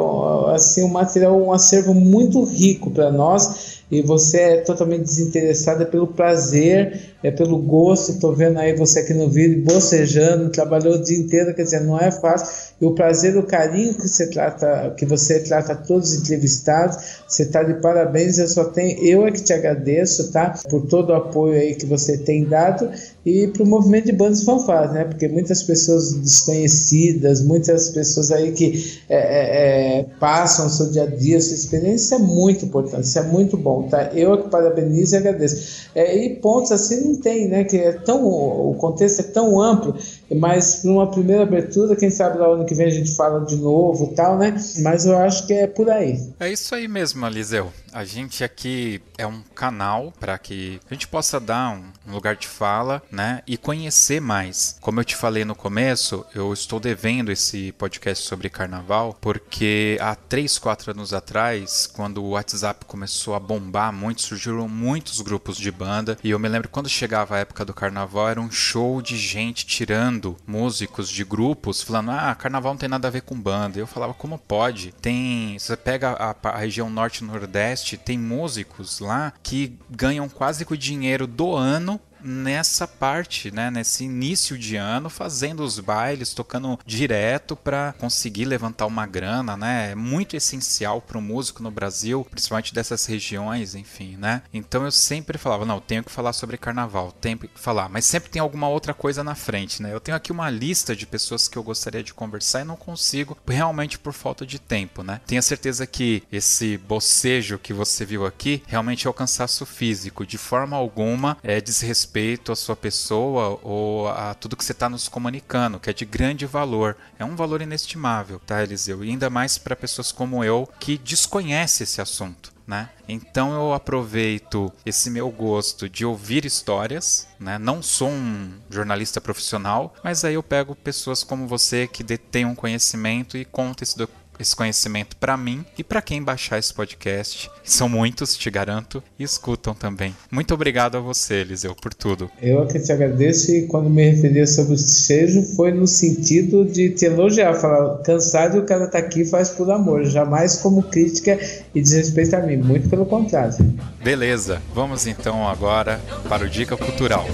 assim um material, um acervo muito rico para nós e você é totalmente desinteressada pelo prazer, é pelo gosto. Estou vendo aí você aqui no vídeo bocejando, trabalhou o dia inteiro, quer dizer, não é fácil. E o prazer, o carinho que você trata, que você trata todos os entrevistados, você está de parabéns. Eu só tenho, eu é que te agradeço, tá? Por todo o apoio aí que você tem dado e para o movimento de bandas fanfarras, né? Porque muitas pessoas desconhecidas, muitas pessoas aí que é, é, é, passam o seu dia a dia, sua experiência, é muito importante, isso é muito bom, tá? Eu que parabenizo e agradeço. É, e pontos assim tem, né? Que é tão, o contexto é tão amplo, mas numa primeira abertura, quem sabe lá ano que vem a gente fala de novo tal, né? Mas eu acho que é por aí. É isso aí mesmo, Eliseu. A gente aqui é um canal para que a gente possa dar um lugar de fala, né, e conhecer mais. Como eu te falei no começo, eu estou devendo esse podcast sobre carnaval porque há 3, 4 anos atrás, quando o WhatsApp começou a bombar muito, surgiram muitos grupos de banda e eu me lembro quando chegava a época do carnaval era um show de gente tirando músicos de grupos falando: "Ah, carnaval não tem nada a ver com banda". Eu falava: "Como pode? Tem, você pega a, a região norte e nordeste tem músicos lá que ganham quase que o dinheiro do ano nessa parte, né, nesse início de ano, fazendo os bailes, tocando direto para conseguir levantar uma grana, né? É muito essencial para o músico no Brasil, principalmente dessas regiões, enfim, né? Então eu sempre falava, não, tenho que falar sobre carnaval, tenho que falar, mas sempre tem alguma outra coisa na frente, né? Eu tenho aqui uma lista de pessoas que eu gostaria de conversar e não consigo, realmente por falta de tempo, né? Tenha certeza que esse bocejo que você viu aqui realmente é o cansaço físico, de forma alguma é desrespeito respeito à sua pessoa ou a tudo que você está nos comunicando, que é de grande valor. É um valor inestimável, tá, Eliseu? E ainda mais para pessoas como eu que desconhece esse assunto. Né? Então eu aproveito esse meu gosto de ouvir histórias, né? Não sou um jornalista profissional, mas aí eu pego pessoas como você que detêm um conhecimento e conta esse, esse conhecimento para mim e para quem baixar esse podcast. São muitos, te garanto, e escutam também. Muito obrigado a você, Eliseu, por tudo. Eu que te agradeço e quando me referi sobre o sejo foi no sentido de te elogiar, falar cansado o cara tá aqui faz por amor, jamais como crítica e desrespeito a mim, muito pelo contrário. Beleza, vamos então agora para o Dica Cultural.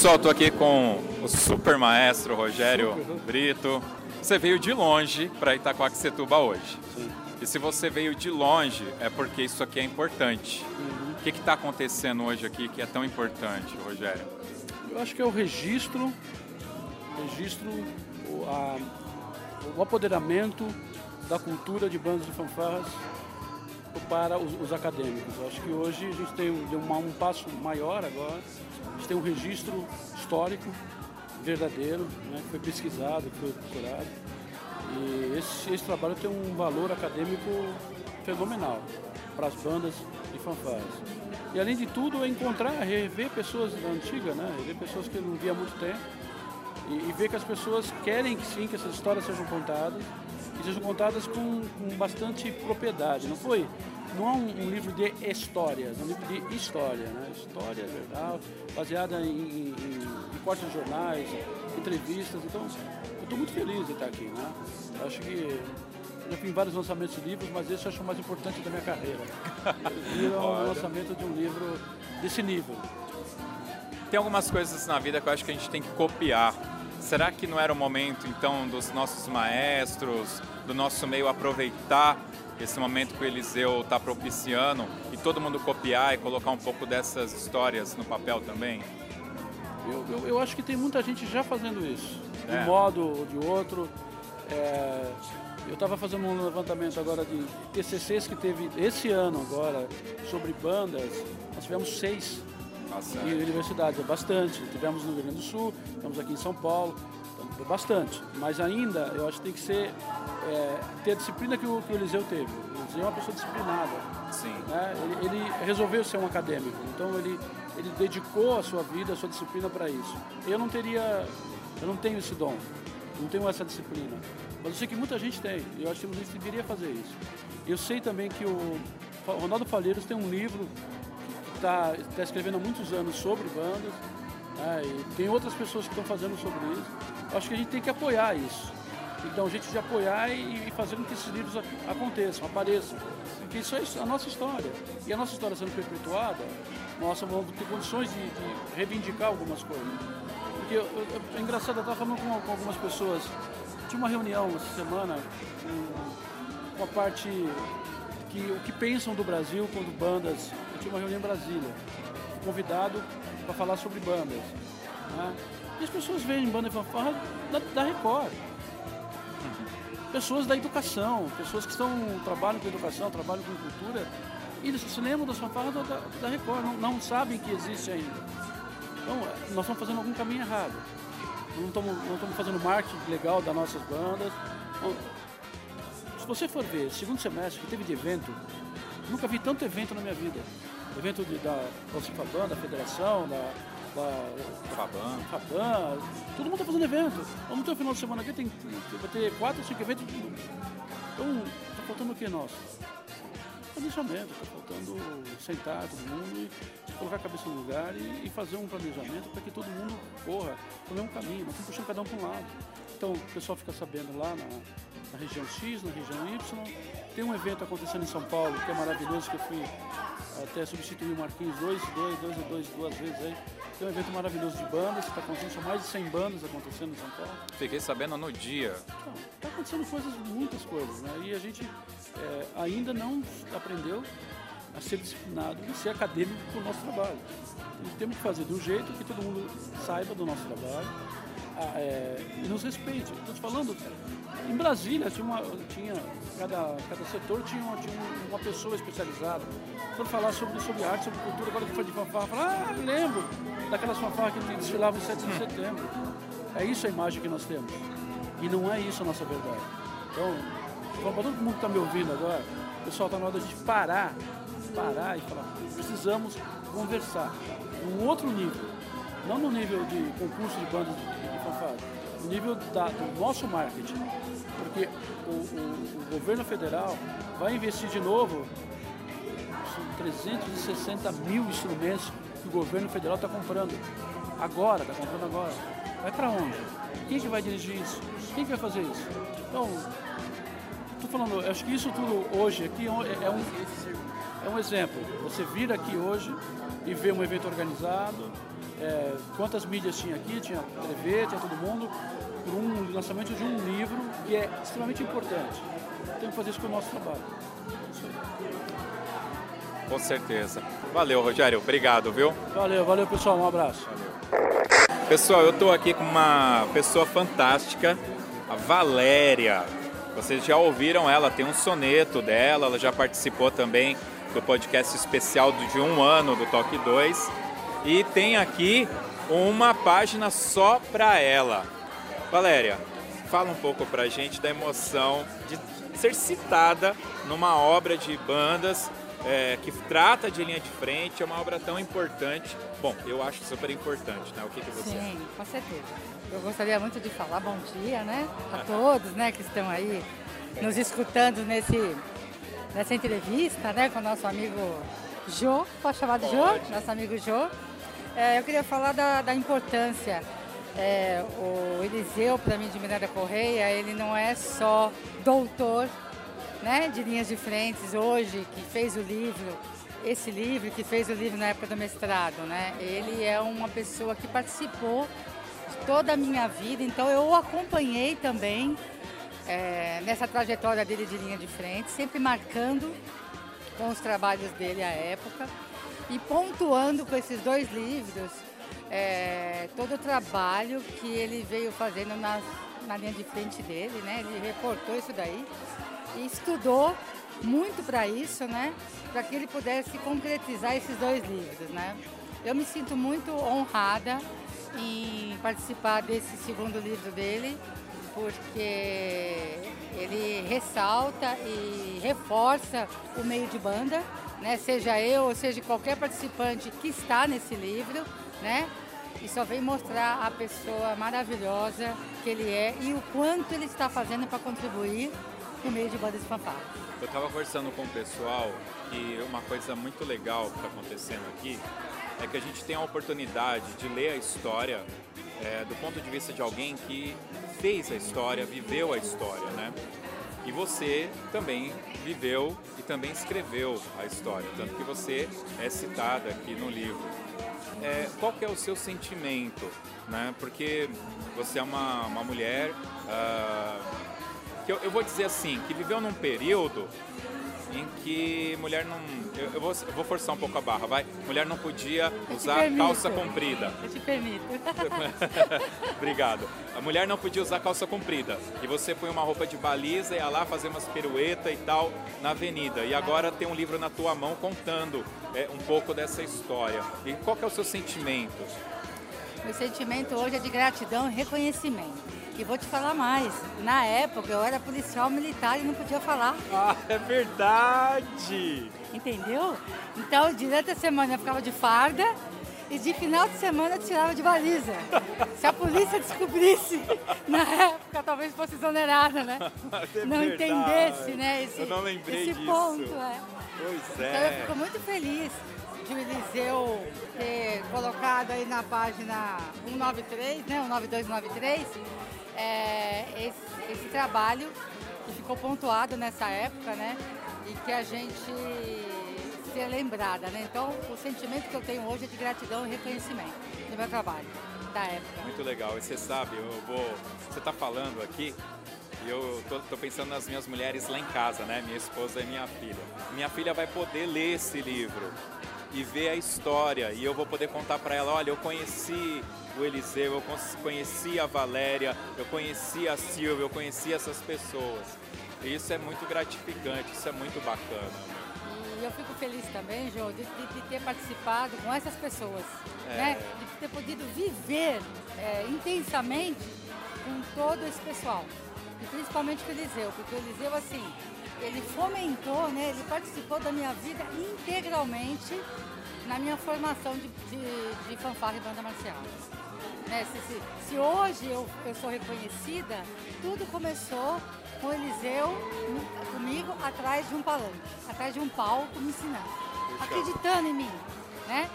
Pessoal, estou aqui com o super maestro Rogério Brito. Você veio de longe para Itacoaxetuba hoje. Sim. E se você veio de longe, é porque isso aqui é importante. Uhum. O que está acontecendo hoje aqui que é tão importante, Rogério? Eu acho que é o registro, registro, o, a, o apoderamento da cultura de bandas de fanfarras para os, os acadêmicos. Eu acho que hoje a gente tem um, um passo maior agora gente tem um registro histórico verdadeiro, né, que foi pesquisado, que foi procurado. E esse, esse trabalho tem um valor acadêmico fenomenal para as bandas de fanfarras. E além de tudo, é encontrar, rever pessoas da antiga, né? rever pessoas que não via há muito tempo e, e, ver que as pessoas querem que sim, que essas histórias sejam contadas e sejam contadas com, com bastante propriedade. Não foi não é um, um, livro de histórias, é um livro de história, né? História verdade, baseada em, em, em cortes de jornais, entrevistas. Então, eu estou muito feliz de estar aqui, né? Eu acho que já fiz vários lançamentos de livros, mas esse eu acho o mais importante da minha carreira. E é o lançamento de um livro desse nível. Tem algumas coisas na vida que eu acho que a gente tem que copiar. Será que não era o momento, então, dos nossos maestros, do nosso meio aproveitar esse momento que o Eliseu está propiciando e todo mundo copiar e colocar um pouco dessas histórias no papel também? Eu, eu, eu acho que tem muita gente já fazendo isso, de é. um modo ou de outro. É, eu estava fazendo um levantamento agora de TCCs que teve esse ano agora sobre bandas. Nós tivemos seis Nossa. E universidades, é bastante. Tivemos no Rio Grande do Sul, estamos aqui em São Paulo, bastante. Mas ainda, eu acho que tem que ser, é, ter a disciplina que o, que o Eliseu teve. O Eliseu é uma pessoa disciplinada. Sim. Né? Ele, ele, resolveu ser um acadêmico, então ele, ele dedicou a sua vida, a sua disciplina para isso. Eu não teria, eu não tenho esse dom, não tenho essa disciplina. Mas eu sei que muita gente tem, e eu acho que muita gente deveria fazer isso. Eu sei também que o Ronaldo Falheiros tem um livro que está tá escrevendo há muitos anos sobre bandas, né? e tem outras pessoas que estão fazendo sobre isso. Acho que a gente tem que apoiar isso. Então, a gente de apoiar e, e fazer com que esses livros aconteçam, apareçam. Porque isso é a nossa história. E a nossa história sendo perpetuada, nós vamos ter condições de, de reivindicar algumas coisas. Porque eu, eu, é engraçado, eu estava falando com, com algumas pessoas tinha uma reunião essa semana com, com a parte que o que pensam do Brasil quando bandas. Eu tinha uma reunião em Brasília, convidado para falar sobre bandas. Né? E as pessoas veem banda e fanfarra da, da Record. Pessoas da educação, pessoas que estão, trabalham com educação, trabalham com cultura, e eles se lembram das fanfarras da, da Record, não, não sabem que existe ainda. Então, nós estamos fazendo algum caminho errado não estamos não fazendo marketing legal das nossas bandas. Se você for ver, segundo semestre que teve de evento, nunca vi tanto evento na minha vida. Evento de, da Faban, da Federação, da, da Faban. Faban. Todo mundo está fazendo evento. Vamos ter um final de semana aqui, tem, vai ter quatro, cinco eventos. Então, está faltando o que nós? Planejamento, está faltando sentar todo mundo e colocar a cabeça no lugar e, e fazer um planejamento para que todo mundo corra o mesmo caminho, não puxando cada um para um lado. Então o pessoal fica sabendo lá na, na, região X, na região Y. Tem um evento acontecendo em São Paulo que é maravilhoso, que eu fui até substituir o Marquinhos dois, dois, dois, dois, duas vezes aí. Tem um evento maravilhoso de bandas, está acontecendo, são mais de 100 bandas acontecendo em São Paulo. Fiquei sabendo no dia. Está acontecendo coisas, muitas coisas, né? E a gente é, ainda não aprendeu a ser disciplinado e ser acadêmico com o nosso trabalho. E temos que fazer do jeito que todo mundo saiba do nosso trabalho é, e nos respeite. Estou te falando, em Brasília tinha, uma, tinha cada, cada setor tinha uma, tinha uma pessoa especializada para falar sobre, sobre arte, sobre cultura. Agora que foi de fanfarra, falar, ah, lembro daquelas fanfarras que desfilavam em 7 de setembro. É isso a imagem que nós temos. E não é isso a nossa verdade. Então, para todo mundo que está me ouvindo agora, o pessoal está na hora de parar, parar e falar, precisamos conversar num outro nível, não no nível de concurso de bandas nível da, do nosso marketing, porque o, o, o governo federal vai investir de novo são 360 mil instrumentos que o governo federal está comprando agora, está comprando agora. Vai para onde? Quem que vai dirigir isso? Quem que vai fazer isso? Então, estou falando, acho que isso tudo hoje aqui é um, é um exemplo. Você vir aqui hoje e ver um evento organizado, é, quantas mídias tinha aqui, tinha TV, tinha todo mundo, por um lançamento de um livro que é extremamente importante. Temos que fazer isso com o nosso trabalho. Com certeza. Valeu, Rogério. Obrigado, viu? Valeu, valeu, pessoal. Um abraço. Valeu. Pessoal, eu estou aqui com uma pessoa fantástica, a Valéria. Vocês já ouviram ela, tem um soneto dela, ela já participou também do podcast especial de um ano do Toque 2. E tem aqui uma página só para ela. Valéria, fala um pouco pra gente da emoção de ser citada numa obra de bandas é, que trata de linha de frente, é uma obra tão importante. Bom, eu acho super importante, né? O que, que você Sim, com certeza. Eu gostaria muito de falar bom dia, né? A todos, né, que estão aí nos escutando nesse, nessa entrevista, né, com o nosso amigo Jô, pode chamar de Jô? Nosso amigo Jô. É, eu queria falar da, da importância. É, o Eliseu, para mim, de Miranda Correia, ele não é só doutor né, de linhas de frentes hoje, que fez o livro, esse livro, que fez o livro na época do mestrado, né? Ele é uma pessoa que participou de toda a minha vida, então eu o acompanhei também é, nessa trajetória dele de linha de frente, sempre marcando com os trabalhos dele à época e pontuando com esses dois livros é, todo o trabalho que ele veio fazendo na, na linha de frente dele, né? Ele reportou isso daí e estudou muito para isso, né? Para que ele pudesse concretizar esses dois livros, né? Eu me sinto muito honrada em participar desse segundo livro dele, porque ele ressalta e reforça o meio de banda, né? seja eu ou seja qualquer participante que está nesse livro, né? e só vem mostrar a pessoa maravilhosa que ele é e o quanto ele está fazendo para contribuir no meio de bandas de fanfarra. Eu estava conversando com o pessoal e uma coisa muito legal que está acontecendo aqui é que a gente tem a oportunidade de ler a história é, do ponto de vista de alguém que fez a história, viveu a história, né? E você também viveu e também escreveu a história, tanto que você é citada aqui no livro. É, qual é o seu sentimento, né? Porque você é uma, uma mulher uh, que eu, eu vou dizer assim, que viveu num período em que mulher não. Eu, eu, vou, eu vou forçar um pouco a barra, vai. Mulher não podia usar calça comprida. Eu te permito. Obrigado. A mulher não podia usar calça comprida. E você põe uma roupa de baliza e ia lá fazer umas piruetas e tal na avenida. E agora tem um livro na tua mão contando é, um pouco dessa história. E qual que é o seu sentimento? Meu sentimento hoje é de gratidão e reconhecimento. E vou te falar mais. Na época eu era policial militar e não podia falar. Ah, é verdade! Entendeu? Então, durante a semana eu ficava de farda e de final de semana eu tirava de baliza. Se a polícia descobrisse, na época talvez fosse exonerada, né? É não verdade. entendesse, né? Esse, eu não lembrei esse disso. ponto, é. Pois Então eu é. fico muito feliz de o Eliseu ter colocado aí na página 193, né? 19293, é, esse, esse trabalho que ficou pontuado nessa época, né? E que a gente ser lembrada, né? Então, o sentimento que eu tenho hoje é de gratidão e reconhecimento do meu trabalho, da época. Muito legal. E você sabe, eu vou. Você está falando aqui e eu tô, tô, pensando nas minhas mulheres lá em casa, né? Minha esposa e minha filha. Minha filha vai poder ler esse livro e ver a história e eu vou poder contar para ela, olha, eu conheci o Eliseu, eu conheci a Valéria, eu conheci a Silvia, eu conheci essas pessoas. E isso é muito gratificante, isso é muito bacana. E eu fico feliz também, João, de, de, de ter participado com essas pessoas, É. né? De ter podido viver é, intensamente com todo esse pessoal. E principalmente com o Eliseu, porque o Eliseu, assim, ele fomentou, né? Ele participou da minha vida integralmente na minha formação de, de, de fanfarra e banda marcial. Né? Se, se, se hoje eu, eu sou reconhecida, tudo começou com o Eliseu comigo atrás de um palanque, atrás de um palco me ensinando, acreditando em mim, né?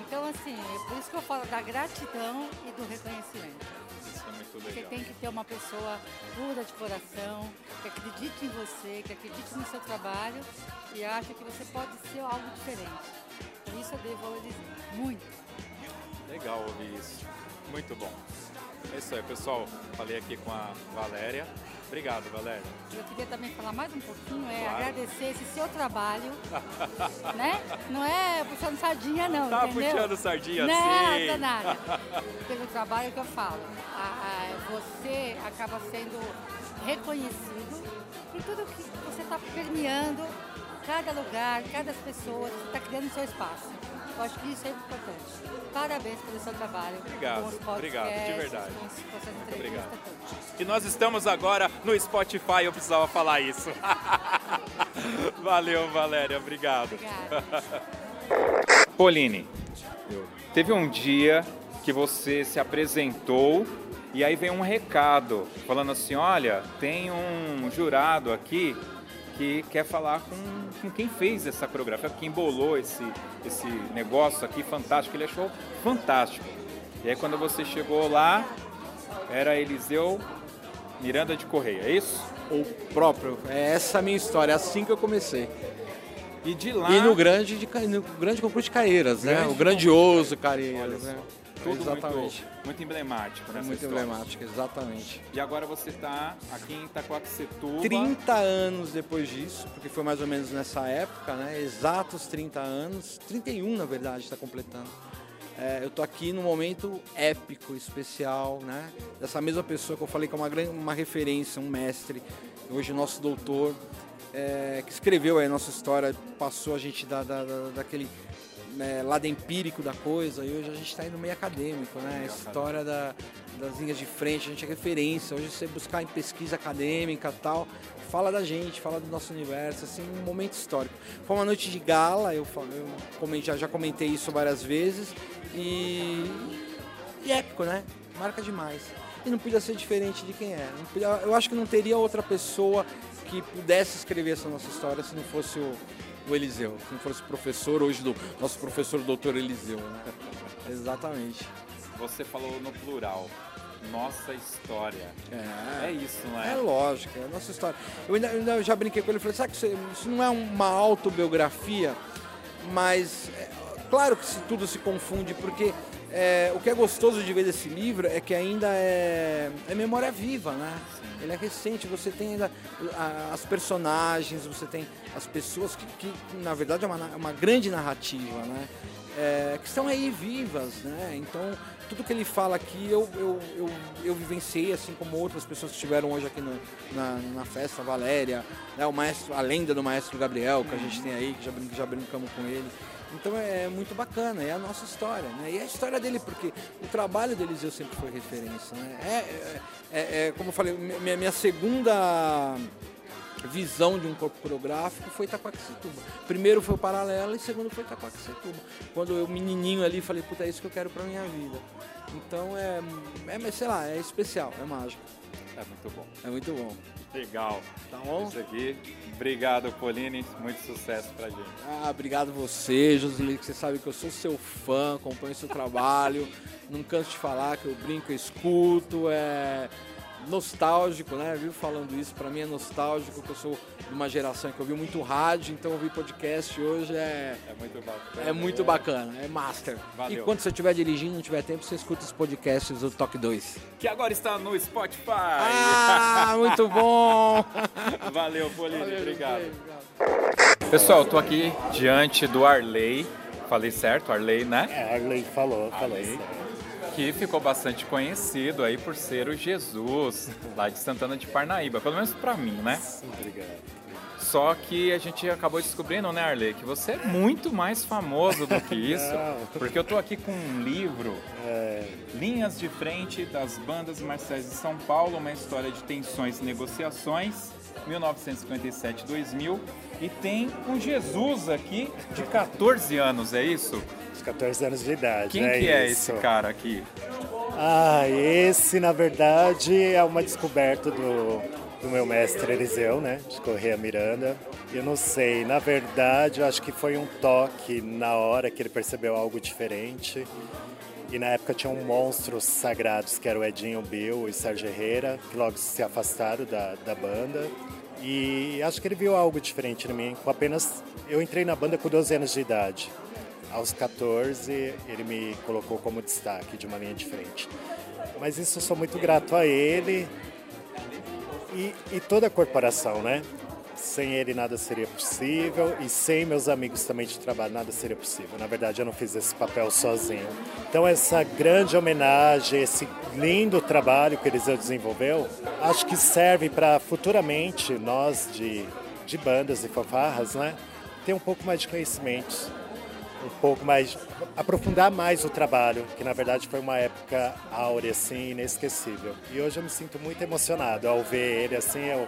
Então assim, é por isso que eu falo da gratidão e do reconhecimento. É Você tem que ter uma pessoa pura de coração, que acredite em você, que acredite no seu trabalho e acha que você pode ser algo diferente. Por isso eu devo Eliseu. Muito. Legal ouvir isso. Muito bom. É isso aí, pessoal. Falei aqui com a Valéria. Obrigado, Valéria. Eu queria também falar mais um pouquinho, é Claro. agradecer esse seu trabalho, né? Não é puxando sardinha não, Tá entendeu? puxando sardinha Nada, assim. nada. Pelo trabalho que eu falo. A- a- você acaba sendo reconhecido e tudo que você está permeando, cada lugar, cada pessoa, você está criando o seu espaço. Eu acho que isso é importante. Parabéns pelo seu trabalho. Obrigado, obrigado, de verdade. Muito obrigado. E nós estamos agora no Spotify, eu precisava falar isso. Valeu, Valéria. Obrigado. Obrigada. Pauline, teve um dia que você se apresentou e aí veio um recado falando assim, olha, tem um jurado aqui que quer falar com, com quem fez essa coreografia, quem bolou esse, esse negócio aqui fantástico, ele achou fantástico. E aí quando você chegou lá, era Eliseu Miranda de Correia, é isso? O próprio. É essa a minha história, é assim que eu comecei. E de lá... E no grande, de, no grande concurso de Caeiras, né? Grande O grandioso Caeiras, né? Tudo exatamente. muito, muito emblemático É nessa muito história. emblemático, exatamente. E agora você está aqui em Itacoaxetuba. 30 anos depois disso, porque foi mais ou menos nessa época, né? Exatos 30 anos, 31 na verdade está completando. É, eu tô aqui num momento épico, especial, né? Dessa mesma pessoa que eu falei que é uma, grande, uma referência, um mestre, hoje nosso doutor, é, que escreveu aí a nossa história, passou a gente da, da, da- daquele é, lado empírico da coisa, e hoje a gente está indo meio acadêmico, né? A história da, das linhas de frente, a gente é referência. Hoje você buscar em pesquisa acadêmica tal, fala da gente, fala do nosso universo, assim, um momento histórico. Foi uma noite de gala, eu, eu já, já comentei isso várias vezes, e, e épico, né? Marca demais. E não podia ser diferente de quem é. Eu acho que não teria outra pessoa que pudesse escrever essa nossa história se não fosse o, o Eliseu, se não fosse o professor hoje do nosso professor doutor Eliseu, né? Exatamente. Você falou no plural nossa história. É, é isso, não é? É lógico, é a nossa história. Eu ainda, eu já brinquei com ele e falei, sabe que isso, isso não é uma autobiografia, mas é, claro que se, tudo se confunde, porque é, o que é gostoso de ver desse livro é que ainda é, é memória viva, né? Sim. Ele é recente, você tem ainda as personagens, você tem as pessoas que, que na verdade é uma, uma grande narrativa, né? É, que estão aí vivas, né? Então tudo que ele fala aqui eu, eu, eu, eu vivenciei, assim como outras pessoas que estiveram hoje aqui no, na, na festa, a Valéria, né, o maestro, a lenda do maestro Gabriel, que a gente tem aí, que já, já brincamos com ele. Então é muito bacana, é a nossa história, né? E é a história dele, porque o trabalho do Eliseu sempre foi referência, né? É, é, é, é como eu falei, minha, minha segunda visão de um corpo coreográfico foi Itaquaquecetuba. Primeiro foi o Paralelo e segundo foi Itaquaquecetuba. Quando eu menininho ali falei, puta, é isso que eu quero pra minha vida. Então é, é sei lá, é especial, é mágico. É muito bom. É muito bom. Legal. Tá bom? Isso aqui. Obrigado, Pauline. Muito sucesso pra gente. Ah, obrigado você, Joseli, que você sabe que eu sou seu fã, acompanho seu trabalho. Não canso de falar que eu brinco, eu escuto. É nostálgico, né? Viu falando isso, para mim é nostálgico, porque eu sou de uma geração que eu vi muito rádio, então ouvir podcast hoje é é muito bacana. É muito bacana, é master. Valeu. E quando você estiver dirigindo, não tiver tempo, você escuta os podcasts do Toque 2. Que agora está no Spotify. Ah, muito bom. Valeu, Pauline, obrigado. Pessoal, estou aqui diante do Arley. Falei certo, Arley, né? É, Arley falou, falou Arley. Que ficou bastante conhecido aí por ser o Jesus lá de Santana de Parnaíba, pelo menos para mim, né? Obrigado. Só que a gente acabou descobrindo, né, Arley, que você é muito mais famoso do que isso, porque eu tô aqui com um livro, É, Linhas de Frente das Bandas Marciais de São Paulo, uma história de tensões e negociações, 1957-2000, e tem um Jesus aqui de 14 anos, é isso? Os 14 anos de idade. Quem é que é isso. esse cara aqui? Ah, esse na verdade é uma descoberta do, do meu mestre Eliseu, né? De Correia Miranda. Eu não sei, na verdade eu acho que foi um toque na hora que ele percebeu algo diferente. E na época tinham monstros sagrados que eram o Edinho Bill e Sérgio Herrera, que logo se afastaram da, da banda. E acho que ele viu algo diferente em mim. Com apenas. Eu entrei na banda com 12 anos de idade. Aos 14, ele me colocou como destaque de uma linha de frente. Mas isso eu sou muito grato a ele e, e toda a corporação, né? Sem ele nada seria possível e sem meus amigos também de trabalho nada seria possível. Na verdade, eu não fiz esse papel sozinho. Então, essa grande homenagem, esse lindo trabalho que Eliseu desenvolveu, acho que serve para futuramente nós de, de bandas e fanfarras, né? Ter um pouco mais de conhecimento um pouco mais, aprofundar mais o trabalho, que na verdade foi uma época áurea, assim, inesquecível. E hoje eu me sinto muito emocionado ao ver ele, assim, eu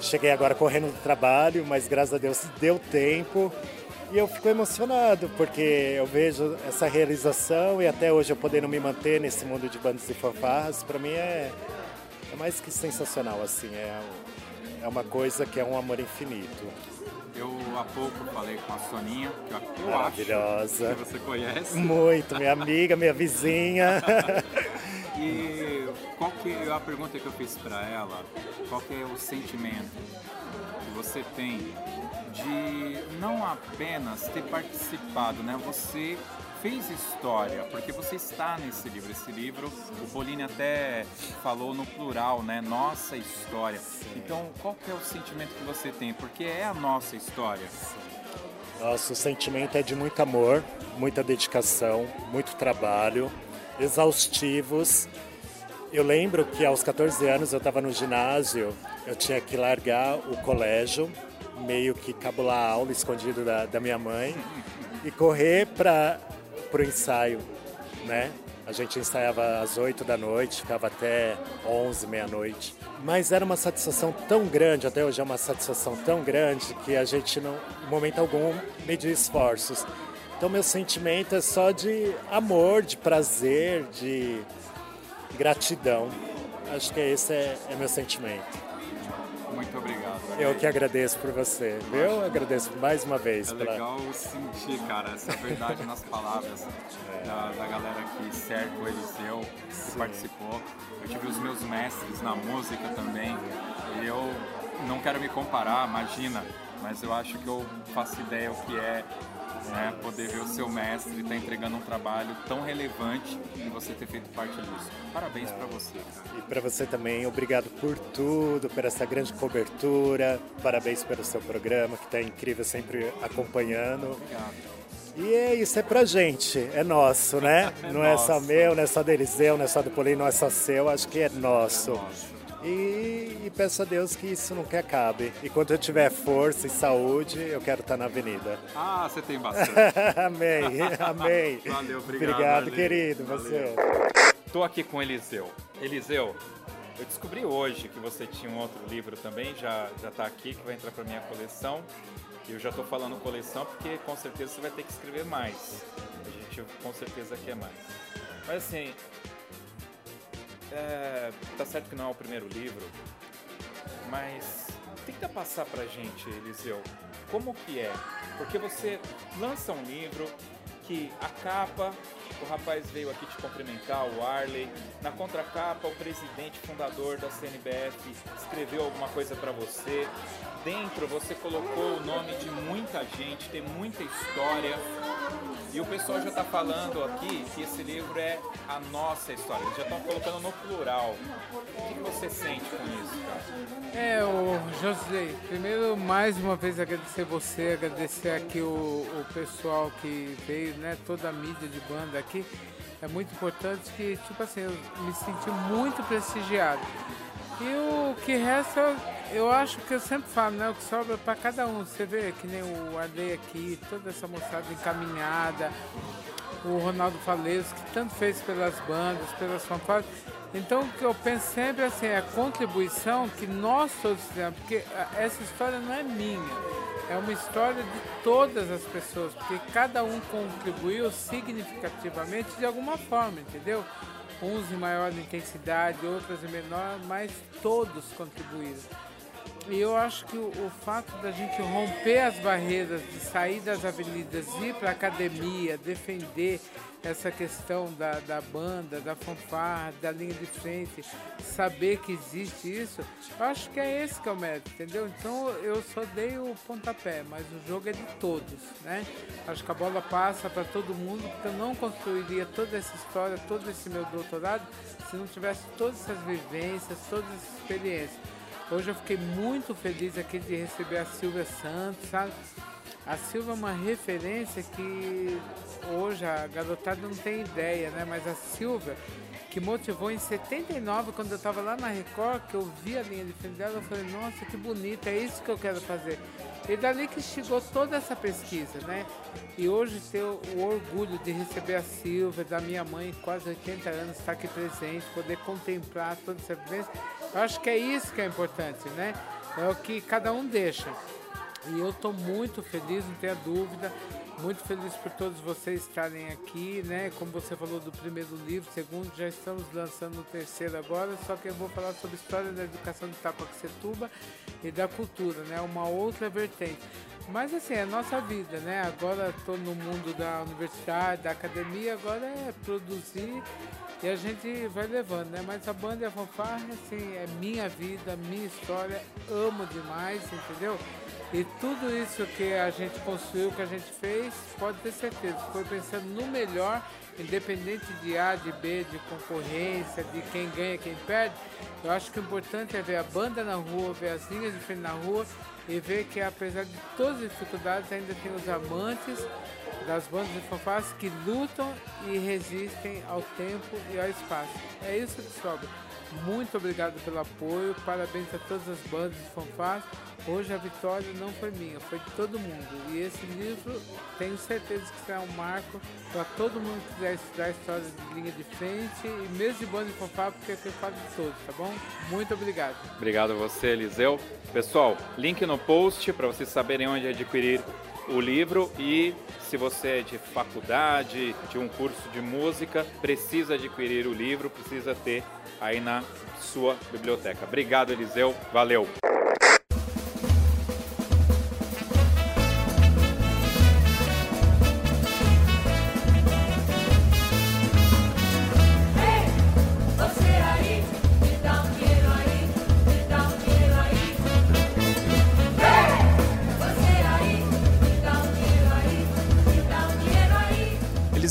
cheguei agora correndo do trabalho, mas graças a Deus deu tempo. E eu fico emocionado, porque eu vejo essa realização e até hoje eu podendo me manter nesse mundo de bandas e fanfarras, para mim é, é mais que sensacional, assim, é, é uma coisa que é um amor infinito. Eu há pouco falei com a Soninha, que eu, Maravilhosa. acho que você conhece. Muito, minha amiga, minha vizinha. E qual que a pergunta que eu fiz para ela? Qual que é o sentimento que você tem de não apenas ter participado, né? Você fez história, porque você está nesse livro. Esse livro, o Pauline até falou no plural, né? Nossa história. Então, qual que é o sentimento que você tem? Porque é a nossa história. Nossa, o sentimento é de muito amor, muita dedicação, muito trabalho, exaustivos. Eu lembro que aos 14 anos eu estava no ginásio, eu tinha que largar o colégio, meio que cabular a aula escondido da, da minha mãe. e correr para o ensaio, né? A gente ensaiava às 8 da noite, ficava até 11, meia-noite. Mas era uma satisfação tão grande, até hoje é uma satisfação tão grande, que a gente não, em momento algum, media esforços. Então, meu sentimento é só de amor, de prazer, de gratidão. Acho que esse é, é meu sentimento. Muito obrigado. Eu que agradeço por você, viu? Eu agradeço mais uma vez. É pela... legal sentir, cara, essa verdade nas palavras é. da, da, galera que cerca o Eliseu, que Sim. participou. Eu tive os meus mestres na música também. E eu não quero me comparar, imagina, mas eu acho que eu faço ideia o que é né? Poder ver o seu mestre estar tá entregando um trabalho tão relevante e você ter feito parte disso. Parabéns para você. E para você também, obrigado por tudo, por essa grande cobertura. Parabéns pelo seu programa, que está incrível, sempre acompanhando. Obrigado. E é isso, é pra gente, é nosso, né? é não nosso. é só meu, não é só do Eliseu, não é só do Polim, não é só seu, acho que é nosso. É nosso. E, e, peço a Deus que isso nunca acabe. E quando eu tiver força e saúde, eu quero estar na avenida. Ah, você tem bastante. amém, amém. Valeu, obrigado. Obrigado, querido, você. Estou aqui com Eliseu. Eliseu, eu descobri hoje que você tinha um outro livro também, já já está aqui, que vai entrar para minha coleção. E eu já estou falando coleção porque com certeza você vai ter que escrever mais. A gente com certeza quer mais. Mas assim, é, tá certo que não é o primeiro livro, mas tenta passar pra gente, Eliseu, como que é? Porque você lança um livro que a capa, o rapaz veio aqui te cumprimentar, o Arley. Na contracapa, o presidente fundador da CNBF escreveu alguma coisa para você. Dentro você colocou o nome de muita gente, tem muita história. E o pessoal já está falando aqui que esse livro é a nossa história. Eles já estão colocando no plural. O que você sente com isso, cara? É, o José, primeiro mais uma vez agradecer você, agradecer aqui o, o pessoal que veio, né? Toda a mídia de banda aqui. É muito importante que, tipo assim, eu me senti muito prestigiado. E o que resta eu acho que eu sempre falo, né? O que sobra para cada um. Você vê que nem o Arley aqui, toda essa moçada encaminhada, o Ronaldo Faleiro, que tanto fez pelas bandas, pelas fanfarras. Então o que eu penso sempre assim, é a contribuição que nós todos fizemos, porque essa história não é minha, é uma história de todas as pessoas, porque cada um contribuiu significativamente de alguma forma, entendeu? Uns em maior intensidade, outros em menor, mas todos contribuíram. E eu acho que o, o, fato da gente romper as barreiras, de sair das avenidas, ir para a academia, defender essa questão da, da banda, da fanfarra, da linha de frente, saber que existe isso, eu acho que é esse que é o mérito, entendeu? Então eu só dei o pontapé, mas o jogo é de todos, né? Acho que a bola passa para todo mundo, porque eu não construiria toda essa história, todo esse meu doutorado, se não tivesse todas essas vivências, todas essas experiências. Hoje eu fiquei muito feliz aqui de receber a Silvia Santos, sabe? A Silvia é uma referência que hoje a garotada não tem ideia, né? Mas a Silvia, que motivou em 79, quando eu estava lá na Record, que eu vi a linha de frente dela, eu falei, nossa, que bonita, é isso que eu quero fazer. E dali que chegou toda essa pesquisa, né? E hoje ter o orgulho de receber a Silvia, da minha mãe, quase 80 anos, estar aqui presente, poder contemplar toda essa vivência, eu acho que é isso que é importante, né? É o que cada um deixa. E eu estou muito feliz, não tenha dúvida, muito feliz por todos vocês estarem aqui, né? Como você falou do primeiro livro, segundo, já estamos lançando o terceiro agora, só que eu vou falar sobre a história da educação de Itacoaxetuba e da cultura, né? Uma outra vertente. Mas assim, é a nossa vida, né? Agora estou no mundo da universidade, da academia, agora é produzir e a gente vai levando, né? Mas a banda e a fanfarra, assim, é minha vida, minha história, amo demais, entendeu? E tudo isso que a gente construiu, que a gente fez, pode ter certeza, foi pensando no melhor, independente de A, de B, de concorrência, de quem ganha, quem perde. Eu acho que o importante é ver a banda na rua, ver as linhas de frente na rua e ver que apesar de todas as dificuldades ainda tem os amantes das bandas de fanfarras que lutam e resistem ao tempo e ao espaço. É isso que sobra. Muito obrigado pelo apoio, parabéns a todas as bandas de fanfarras. Hoje a vitória não foi minha, foi de todo mundo. E esse livro tenho certeza que será um marco para todo mundo que quiser estudar história de linha de frente e mesmo de banda de fanfarra, porque eu falo de todos, tá bom? Muito obrigado. Obrigado a você, Eliseu. Pessoal, link no post para vocês saberem onde adquirir o livro e se você é de faculdade, de um curso de música, precisa adquirir o livro, precisa ter aí na sua biblioteca. Obrigado, Eliseu. Valeu.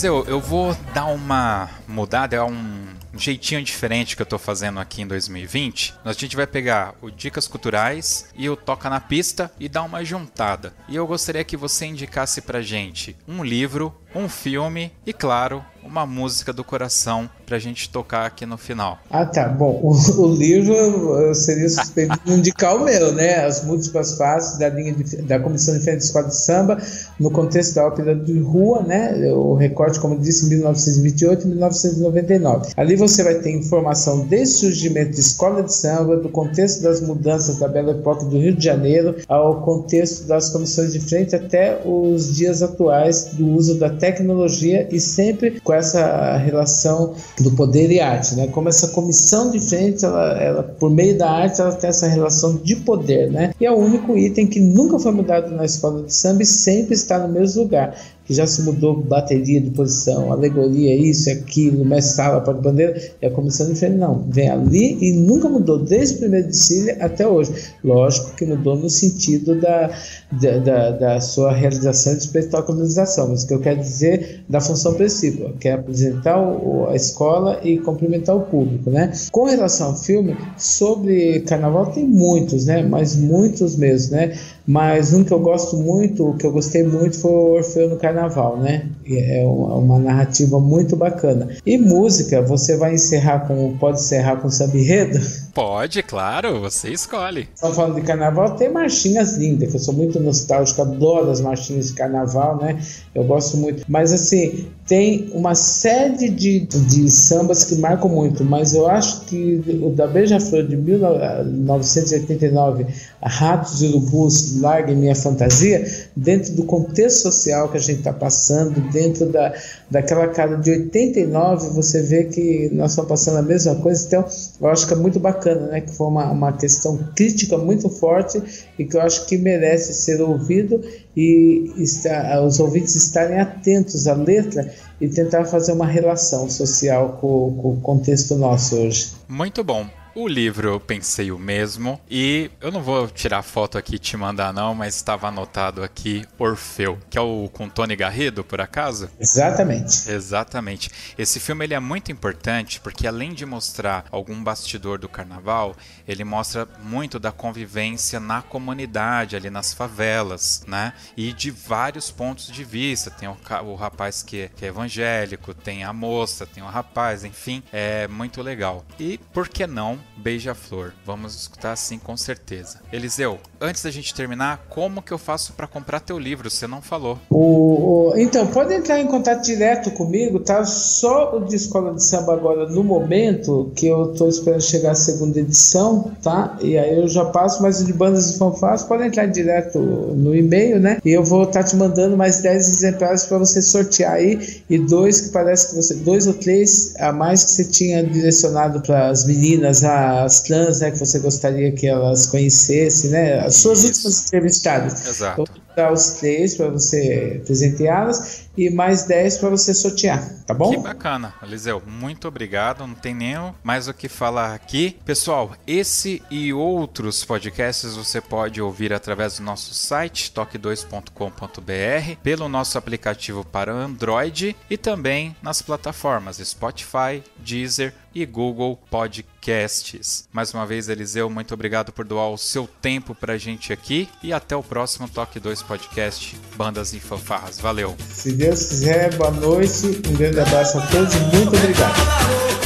Eu vou dar uma mudada, é um jeitinho diferente que eu tô fazendo aqui em 2020. A gente vai pegar o Dicas Culturais e o Toca na Pista e dar uma juntada. E eu gostaria que você indicasse pra gente um livro, um filme e, claro, uma música do coração pra gente tocar aqui no final. Ah, tá. Bom, o, o livro seria suspeito de indicar o meu, né? As múltiplas faces da, linha de, da Comissão de Frente de Escola de Samba, no contexto da ópera de rua, né? O recorte, como disse, 1928 e 1999. Ali você vai ter informação desde o surgimento de escola de samba, do contexto das mudanças da Bela Época do Rio de Janeiro, ao contexto das comissões de frente até os dias atuais do uso da tecnologia e sempre com essa relação do poder e arte, né? Como essa comissão de frente, ela, ela, por meio da arte, ela tem essa relação de poder, né? E é o único item que nunca foi mudado na escola de samba e sempre está no mesmo lugar que já se mudou bateria de posição, alegoria, isso, aquilo, mestre sala, para bandeira, e a comissão de frente não, vem ali e nunca mudou, desde o primeiro de Cília até hoje. Lógico que mudou no sentido da, da, da, da sua realização e espetacularização, mas o que eu quero dizer da função principal, que é apresentar o, a escola e cumprimentar o público, né? Com relação ao filme, sobre carnaval tem muitos, né? Mas muitos mesmo, né? Mas um que eu gosto muito, que eu gostei muito foi o Orfeu no Carnaval, né? É uma narrativa muito bacana. E música, você vai encerrar com. Pode encerrar com samba? Pode, claro, você escolhe. Estão falando de carnaval, tem marchinhas lindas, eu sou muito nostálgico, adoro as marchinhas de carnaval, né? Eu gosto muito. Mas assim, tem uma série de, de sambas que marcam muito, mas eu acho que o da Beija-Flor de 1989, Ratos e Urubus, Largue Minha Fantasia, dentro do contexto social que a gente está passando, dentro da, daquela cara de 89, você vê que nós estamos passando a mesma coisa, então eu acho que é muito bacana, né? Que foi uma, uma questão crítica muito forte e que eu acho que merece ser ouvido e está, os ouvintes estarem atentos à letra e tentar fazer uma relação social com, com o contexto nosso hoje. Muito bom. O livro eu pensei o mesmo e eu não vou tirar foto aqui e te mandar não, mas estava anotado aqui Orfeu, que é o com Tony Garrido, por acaso? Exatamente. Exatamente. Esse filme ele é muito importante porque além de mostrar algum bastidor do carnaval, ele mostra muito da convivência na comunidade, ali nas favelas, né? E de vários pontos de vista. Tem o, o rapaz que é, que é evangélico, tem a moça, tem o rapaz, enfim, é muito legal. E por que não Beija-Flor. Vamos escutar assim com certeza. Eliseu, antes da gente terminar, como que eu faço para comprar teu livro? Você não falou. O, o, então, pode entrar em contato direto comigo, tá? Só o de Escola de Samba agora, no momento, que eu tô esperando chegar a segunda edição, tá? E aí eu já passo, mas de bandas de fanfarras, pode entrar direto no e-mail, né? E eu vou estar tá te mandando mais 10 exemplares para você sortear aí. E dois que parece que você. Dois ou três a mais que você tinha direcionado para as meninas, a as trans, né, que você gostaria que elas conhecessem, né? As suas Isso. últimas entrevistadas. Exato. Vou dar os três para você presenteá-las e mais 10 para você sortear, tá bom? Que bacana, Eliseu. Muito obrigado. Não tem nem mais o que falar aqui. Pessoal, esse e outros podcasts você pode ouvir através do nosso site toque2.com.br, pelo nosso aplicativo para Android e também nas plataformas Spotify, Deezer, e Google Podcasts. Mais uma vez, Eliseu, muito obrigado por doar o seu tempo pra gente aqui e até o próximo Toque 2 Podcast Bandas e Fanfarras. Valeu! Se Deus quiser, boa noite, um grande abraço a todos e muito obrigado.